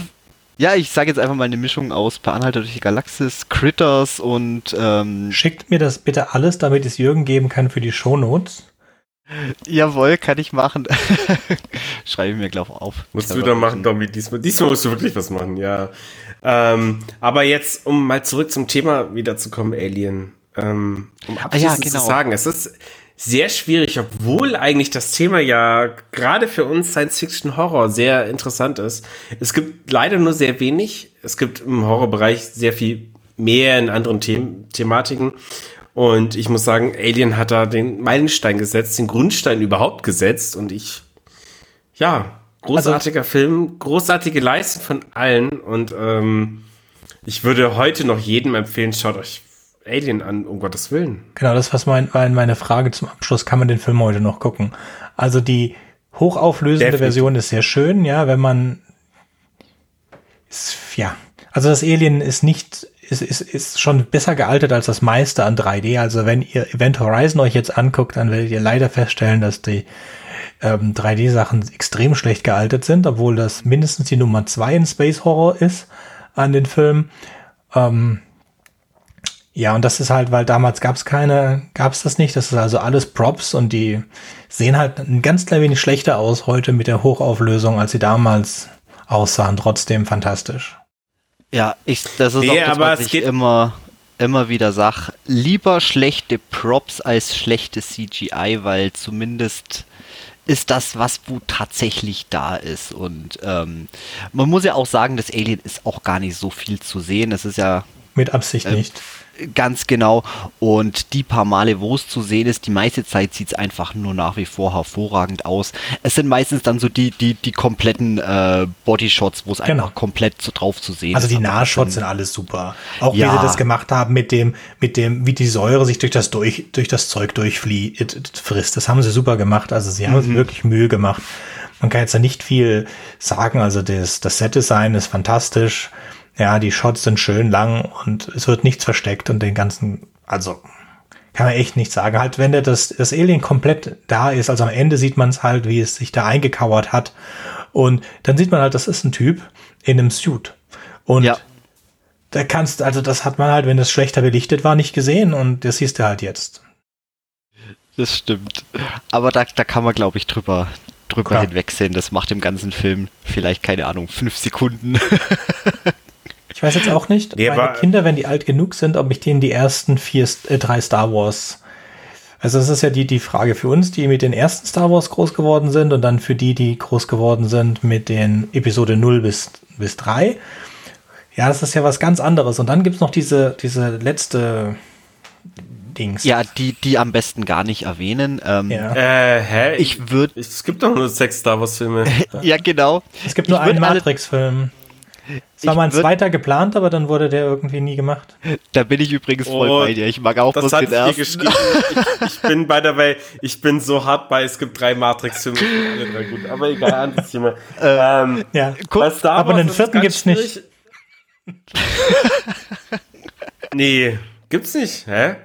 ja, ich sage jetzt einfach mal eine Mischung aus Per Anhalter durch die Galaxis, Critters und ähm, Schickt mir das bitte alles, damit es Jürgen geben kann für die Shownotes. Jawohl, kann ich machen. *laughs* Schreibe ich mir, glaube ich, auf. Musst du da machen, Domi. Diesmal, diesmal musst du wirklich was machen, ja. Ähm, aber jetzt, um mal zurück zum Thema wiederzukommen, Alien. Ähm, um abschließend ah, ja, genau. zu sagen, es ist sehr schwierig, obwohl eigentlich das Thema ja gerade für uns Science-Fiction-Horror sehr interessant ist. Es gibt leider nur sehr wenig. Es gibt im Horrorbereich sehr viel mehr in anderen The Thematiken. Und ich muss sagen, Alien hat da den Meilenstein gesetzt, den Grundstein überhaupt gesetzt. Und ich, ja, großartiger also, Film, großartige Leistung von allen. Und ähm, ich würde heute noch jedem empfehlen, schaut euch Alien an, um Gottes Willen. Genau, das was mein, meine Frage zum Abschluss. Kann man den Film heute noch gucken? Also die hochauflösende Definitiv. Version ist sehr schön, ja, wenn man ist, ja, also das Alien ist nicht ist, ist, ist schon besser gealtert als das meiste an 3D. Also wenn ihr Event Horizon euch jetzt anguckt, dann werdet ihr leider feststellen, dass die ähm, 3D-Sachen extrem schlecht gealtert sind, obwohl das mindestens die Nummer zwei in Space Horror ist an den Filmen. Ähm, ja, und das ist halt, weil damals gab es keine, gab es das nicht. Das ist also alles Props und die sehen halt ein ganz klein wenig schlechter aus heute mit der Hochauflösung, als sie damals aussahen. Trotzdem fantastisch. Ja, ich, das ist nee, auch das, was ich immer, immer wieder sag. Lieber schlechte Props als schlechte CGI, weil zumindest ist das, was wo tatsächlich da ist. Und ähm, man muss ja auch sagen, das Alien ist auch gar nicht so viel zu sehen. Es ist ja. Mit Absicht äh, nicht. Ganz genau. Und die paar Male, wo es zu sehen ist, die meiste Zeit sieht es einfach nur nach wie vor hervorragend aus. Es sind meistens dann so die, die, die kompletten äh, Bodyshots, wo es genau. einfach komplett so drauf zu sehen also ist. Also die Nahshots sind alles super. Auch ja. wie sie das gemacht haben mit dem, mit dem, wie die Säure sich durch das durch, durch das Zeug durchfrisst. Das haben sie super gemacht. Also sie haben mhm. wirklich Mühe gemacht. Man kann jetzt da nicht viel sagen. Also das, das Set-Design ist fantastisch. Ja, die Shots sind schön lang und es wird nichts versteckt und den ganzen, also kann man echt nicht sagen. Halt, wenn der das, das Alien komplett da ist, also am Ende sieht man es halt, wie es sich da eingekauert hat. Und dann sieht man halt, das ist ein Typ in einem Suit. Und ja. da kannst, also das hat man halt, wenn das schlechter belichtet war, nicht gesehen und das siehst du halt jetzt. Das stimmt. Aber da, da kann man, glaube ich, drüber, drüber hinwegsehen. Das macht im ganzen Film vielleicht, keine Ahnung, fünf Sekunden. *laughs* Ich weiß jetzt auch nicht, nee, meine Kinder, wenn die alt genug sind, ob ich denen die ersten vier, äh, drei Star Wars also das ist ja die, die Frage für uns, die mit den ersten Star Wars groß geworden sind und dann für die, die groß geworden sind mit den Episode 0 bis, bis 3. Ja, das ist ja was ganz anderes. Und dann gibt es noch diese, diese letzte Dings. Ja, die, die am besten gar nicht erwähnen. Ähm, ja. Äh, hä? Ich würde. Es gibt doch nur sechs Star Wars Filme. *laughs* ja, genau. Es gibt nur einen Matrix-Film. Es war mal ein würd- zweiter geplant, aber dann wurde der irgendwie nie gemacht. Da bin ich übrigens voll Oh, bei dir. Ich mag auch Das bloß den ersten. Ich, ich bin by the way, ich bin so hart bei, es gibt drei Matrix-Filme. Aber egal, anderes Thema. ähm, Ja, bei Star aber den vierten gibt's nicht. schwierig. *laughs* nee, gibt's nicht. Hä?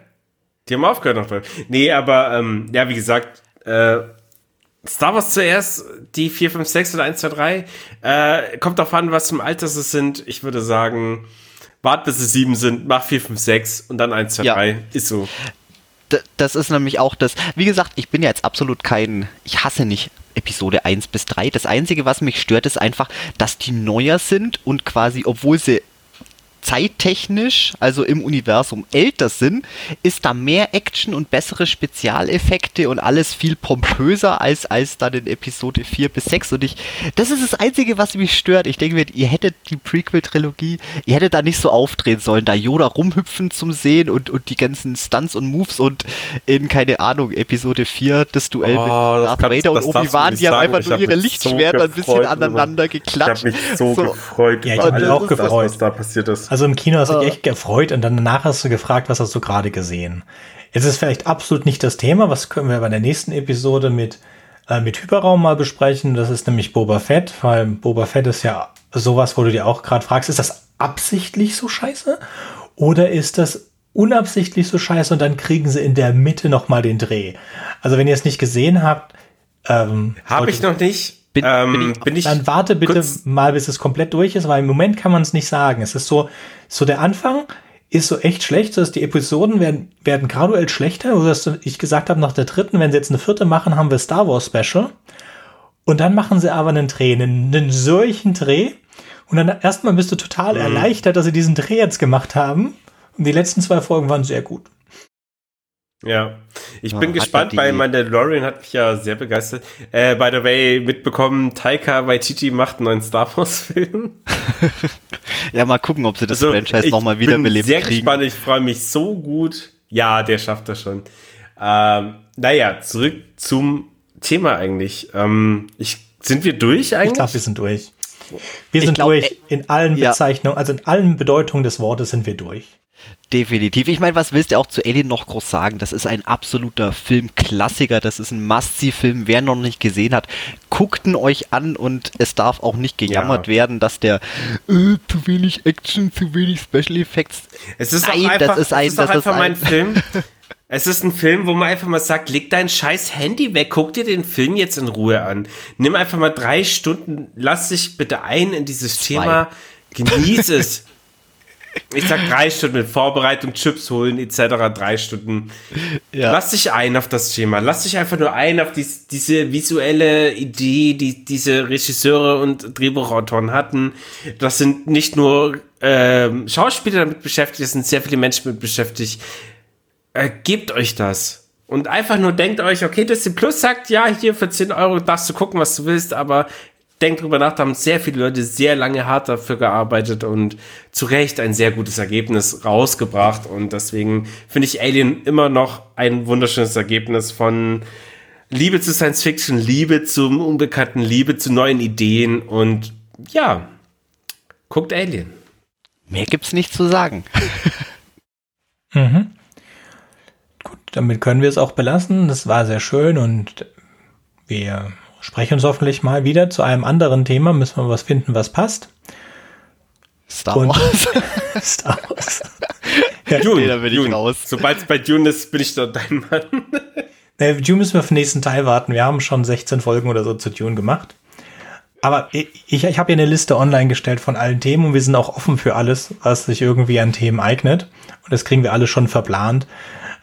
Die haben aufgehört noch dran. Nee, aber ähm, ja, wie gesagt, äh, Star Wars zuerst, die 4, 5, 6 oder 1, 2, 3. Äh, kommt drauf an, was zum Alter sie sind. Ich würde sagen, wart bis sie 7 sind, mach 4, 5, 6 und dann 1, 2, Ja. 3. Ist so. D- das ist nämlich auch das. Wie gesagt, ich bin ja jetzt absolut kein. Ich hasse nicht Episode 1 bis 3. Das Einzige, was mich stört, ist einfach, dass die neuer sind und quasi, obwohl sie zeittechnisch, also im Universum älter sind, ist da mehr Action und bessere Spezialeffekte und alles viel pompöser als, als dann in Episode 4 bis 6. Und ich, das ist das Einzige, was mich stört. Ich denke mir, ihr hättet die Prequel-Trilogie, ihr hättet da nicht so aufdrehen sollen, da Yoda rumhüpfen zum Sehen und, und die ganzen Stunts und Moves und in, keine Ahnung, Episode 4 das Duell Oh, mit Darth Vader und Obi-Wan, die haben sagen. einfach Ich nur hab ihre mich so Lichtschwerter ein bisschen aneinander Ich habe geklatscht. mich so, gefreut. Ja, ich über hab mich auch gefreut. was da passiert ist. Also im Kino hast du dich echt gefreut und dann danach hast du gefragt, was hast du gerade gesehen. Jetzt ist vielleicht absolut nicht das Thema, was können wir bei der nächsten Episode mit, äh, mit Hyperraum mal besprechen. Das ist nämlich Boba Fett, weil Boba Fett ist ja sowas, wo du dir auch gerade fragst, ist das absichtlich so scheiße? Oder ist das unabsichtlich so scheiße und dann kriegen sie in der Mitte nochmal den Dreh? Also wenn ihr es nicht gesehen habt, ähm, Habe ich noch nicht. Bin- ähm, bin bin, ich- dann warte bitte mal, bis es komplett durch ist, weil im Moment kann man es nicht sagen. Es ist so, so der Anfang ist so echt schlecht, so dass die Episoden werden, werden graduell schlechter, so dass ich gesagt habe, nach der dritten, wenn sie jetzt eine vierte machen, haben wir Star Wars Special. Und dann machen sie aber einen Dreh, einen, einen solchen Dreh. Und dann erstmal bist du total Mhm. erleichtert, dass sie diesen Dreh jetzt gemacht haben. Und die letzten zwei Folgen waren sehr gut. Ja, ich Ja, bin hat gespannt, ja weil Mandalorian hat mich ja sehr begeistert. Äh, by the way, mitbekommen, Taika Waititi macht einen neuen Star Wars Film. *laughs* Ja, mal gucken, ob sie das Also, Franchise ich nochmal bin wiederbelebt sehr kriegen. gespannt, ich freue mich so gut. Ja, der schafft das schon. Ähm, naja, zurück zum Thema eigentlich. Ähm, ich, sind wir durch Ich eigentlich? glaube, wir sind durch. Wir Ich sind glaub, durch. äh, In allen ja. Bezeichnungen, also in allen Bedeutungen des Wortes sind wir durch. Definitiv. Ich meine, was willst du auch zu Alien noch groß sagen? Das ist ein absoluter Filmklassiker. Das ist ein Must-See-Film. Wer noch nicht gesehen hat, guckt ihn euch an und es darf auch nicht gejammert Ja. werden, dass der äh, zu wenig Action, zu wenig Special Effects. Es ist Nein, einfach, das ist ein- es ist das ist einfach mein ein- Film. *laughs* Es ist ein Film, wo man einfach mal sagt, leg dein scheiß Handy weg, guck dir den Film jetzt in Ruhe an. Nimm einfach mal drei Stunden, lass dich bitte ein in dieses Thema, genieß es. *laughs* Ich sag drei Stunden mit Vorbereitung, Chips holen etc. Drei Stunden. Ja. Lass dich ein auf das Thema. Lass dich einfach nur ein auf dies, diese visuelle Idee, die diese Regisseure und Drehbuchautoren hatten. Das sind nicht nur ähm, Schauspieler damit beschäftigt, es sind sehr viele Menschen mit beschäftigt. Äh, gebt euch das. Und einfach nur denkt euch, okay, Disney Plus sagt, ja, hier für 10 Euro darfst du gucken, was du willst, aber denkt drüber nach, da haben sehr viele Leute sehr lange hart dafür gearbeitet und zu Recht ein sehr gutes Ergebnis rausgebracht. Und deswegen finde ich Alien immer noch ein wunderschönes Ergebnis von Liebe zu Science Fiction, Liebe zum Unbekannten, Liebe zu neuen Ideen und ja, guckt Alien. Mehr gibt's nicht zu sagen. *laughs* Mhm. Gut, damit können wir es auch belassen. Das war sehr schön und wir sprechen uns hoffentlich mal wieder zu einem anderen Thema. Müssen wir was finden, was passt. Star Und- Wars. *laughs* Star Wars. Dune, Nee, da bin ich Dune. raus. Sobald es bei Dune ist, bin ich dort dein Mann. *laughs* Äh, Dune müssen wir auf den nächsten Teil warten. Wir haben schon 16 Folgen oder so zu Dune gemacht. Aber ich, ich, ich habe hier eine Liste online gestellt von allen Themen und wir sind auch offen für alles, was sich irgendwie an Themen eignet. Und das kriegen wir alle schon verplant.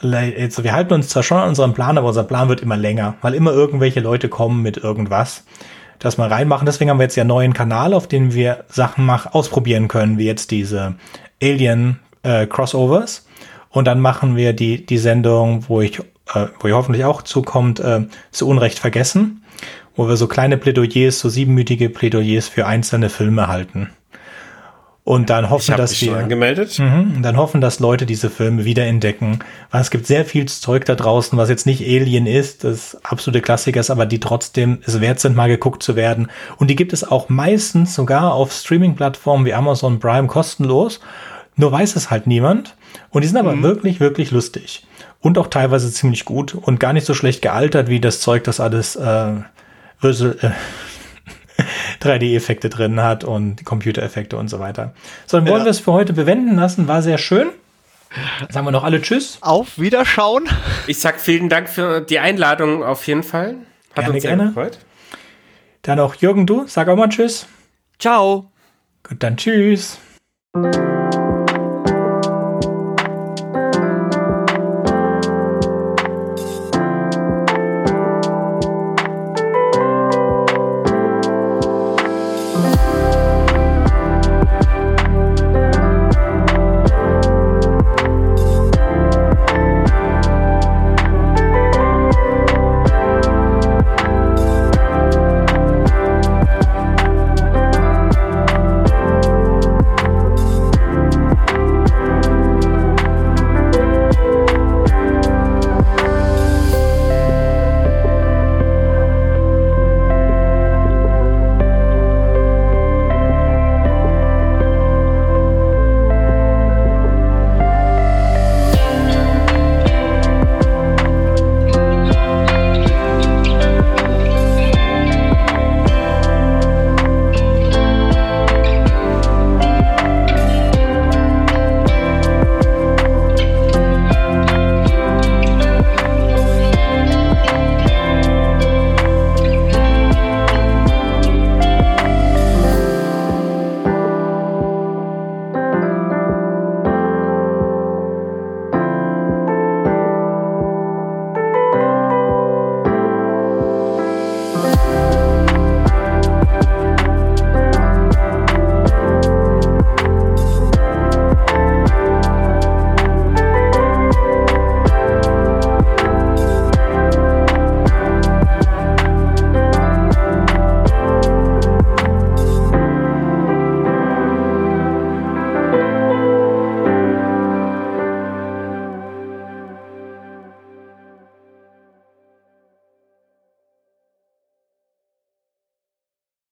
Also wir halten uns zwar schon an unserem Plan, aber unser Plan wird immer länger, weil immer irgendwelche Leute kommen mit irgendwas, das mal reinmachen. Deswegen haben wir jetzt ja einen neuen Kanal, auf dem wir Sachen mach, ausprobieren können, wie jetzt diese Alien äh, Crossovers. Und dann machen wir die, die Sendung, wo ich, äh, wo ihr hoffentlich auch zukommt, äh, zu Unrecht vergessen, wo wir so kleine Plädoyers, so siebenmütige Plädoyers für einzelne Filme halten. Und dann hoffen, dass wir angemeldet. Mhm, und dann hoffen, dass Leute diese Filme wiederentdecken. Weil es gibt sehr viel Zeug da draußen, was jetzt nicht Alien ist, das absolute Klassiker ist, aber die trotzdem es wert sind, mal geguckt zu werden. Und die gibt es auch meistens sogar auf Streaming-Plattformen wie Amazon Prime kostenlos. Nur weiß es halt niemand. Und die sind aber wirklich, wirklich lustig. Und auch teilweise ziemlich gut und gar nicht so schlecht gealtert wie das Zeug, das alles äh, Visual, äh, *laughs* 3D-Effekte drin hat und Computereffekte und so weiter. So, dann wollen Ja. wir es für heute bewenden lassen. War sehr schön. Sagen wir noch alle Tschüss. Auf Wiederschauen. Ich sag vielen Dank für die Einladung auf jeden Fall. Hat Gerne, uns sehr gerne. gefreut. Dann auch Jürgen, du. Sag auch mal Tschüss. Ciao. Gut, dann Tschüss.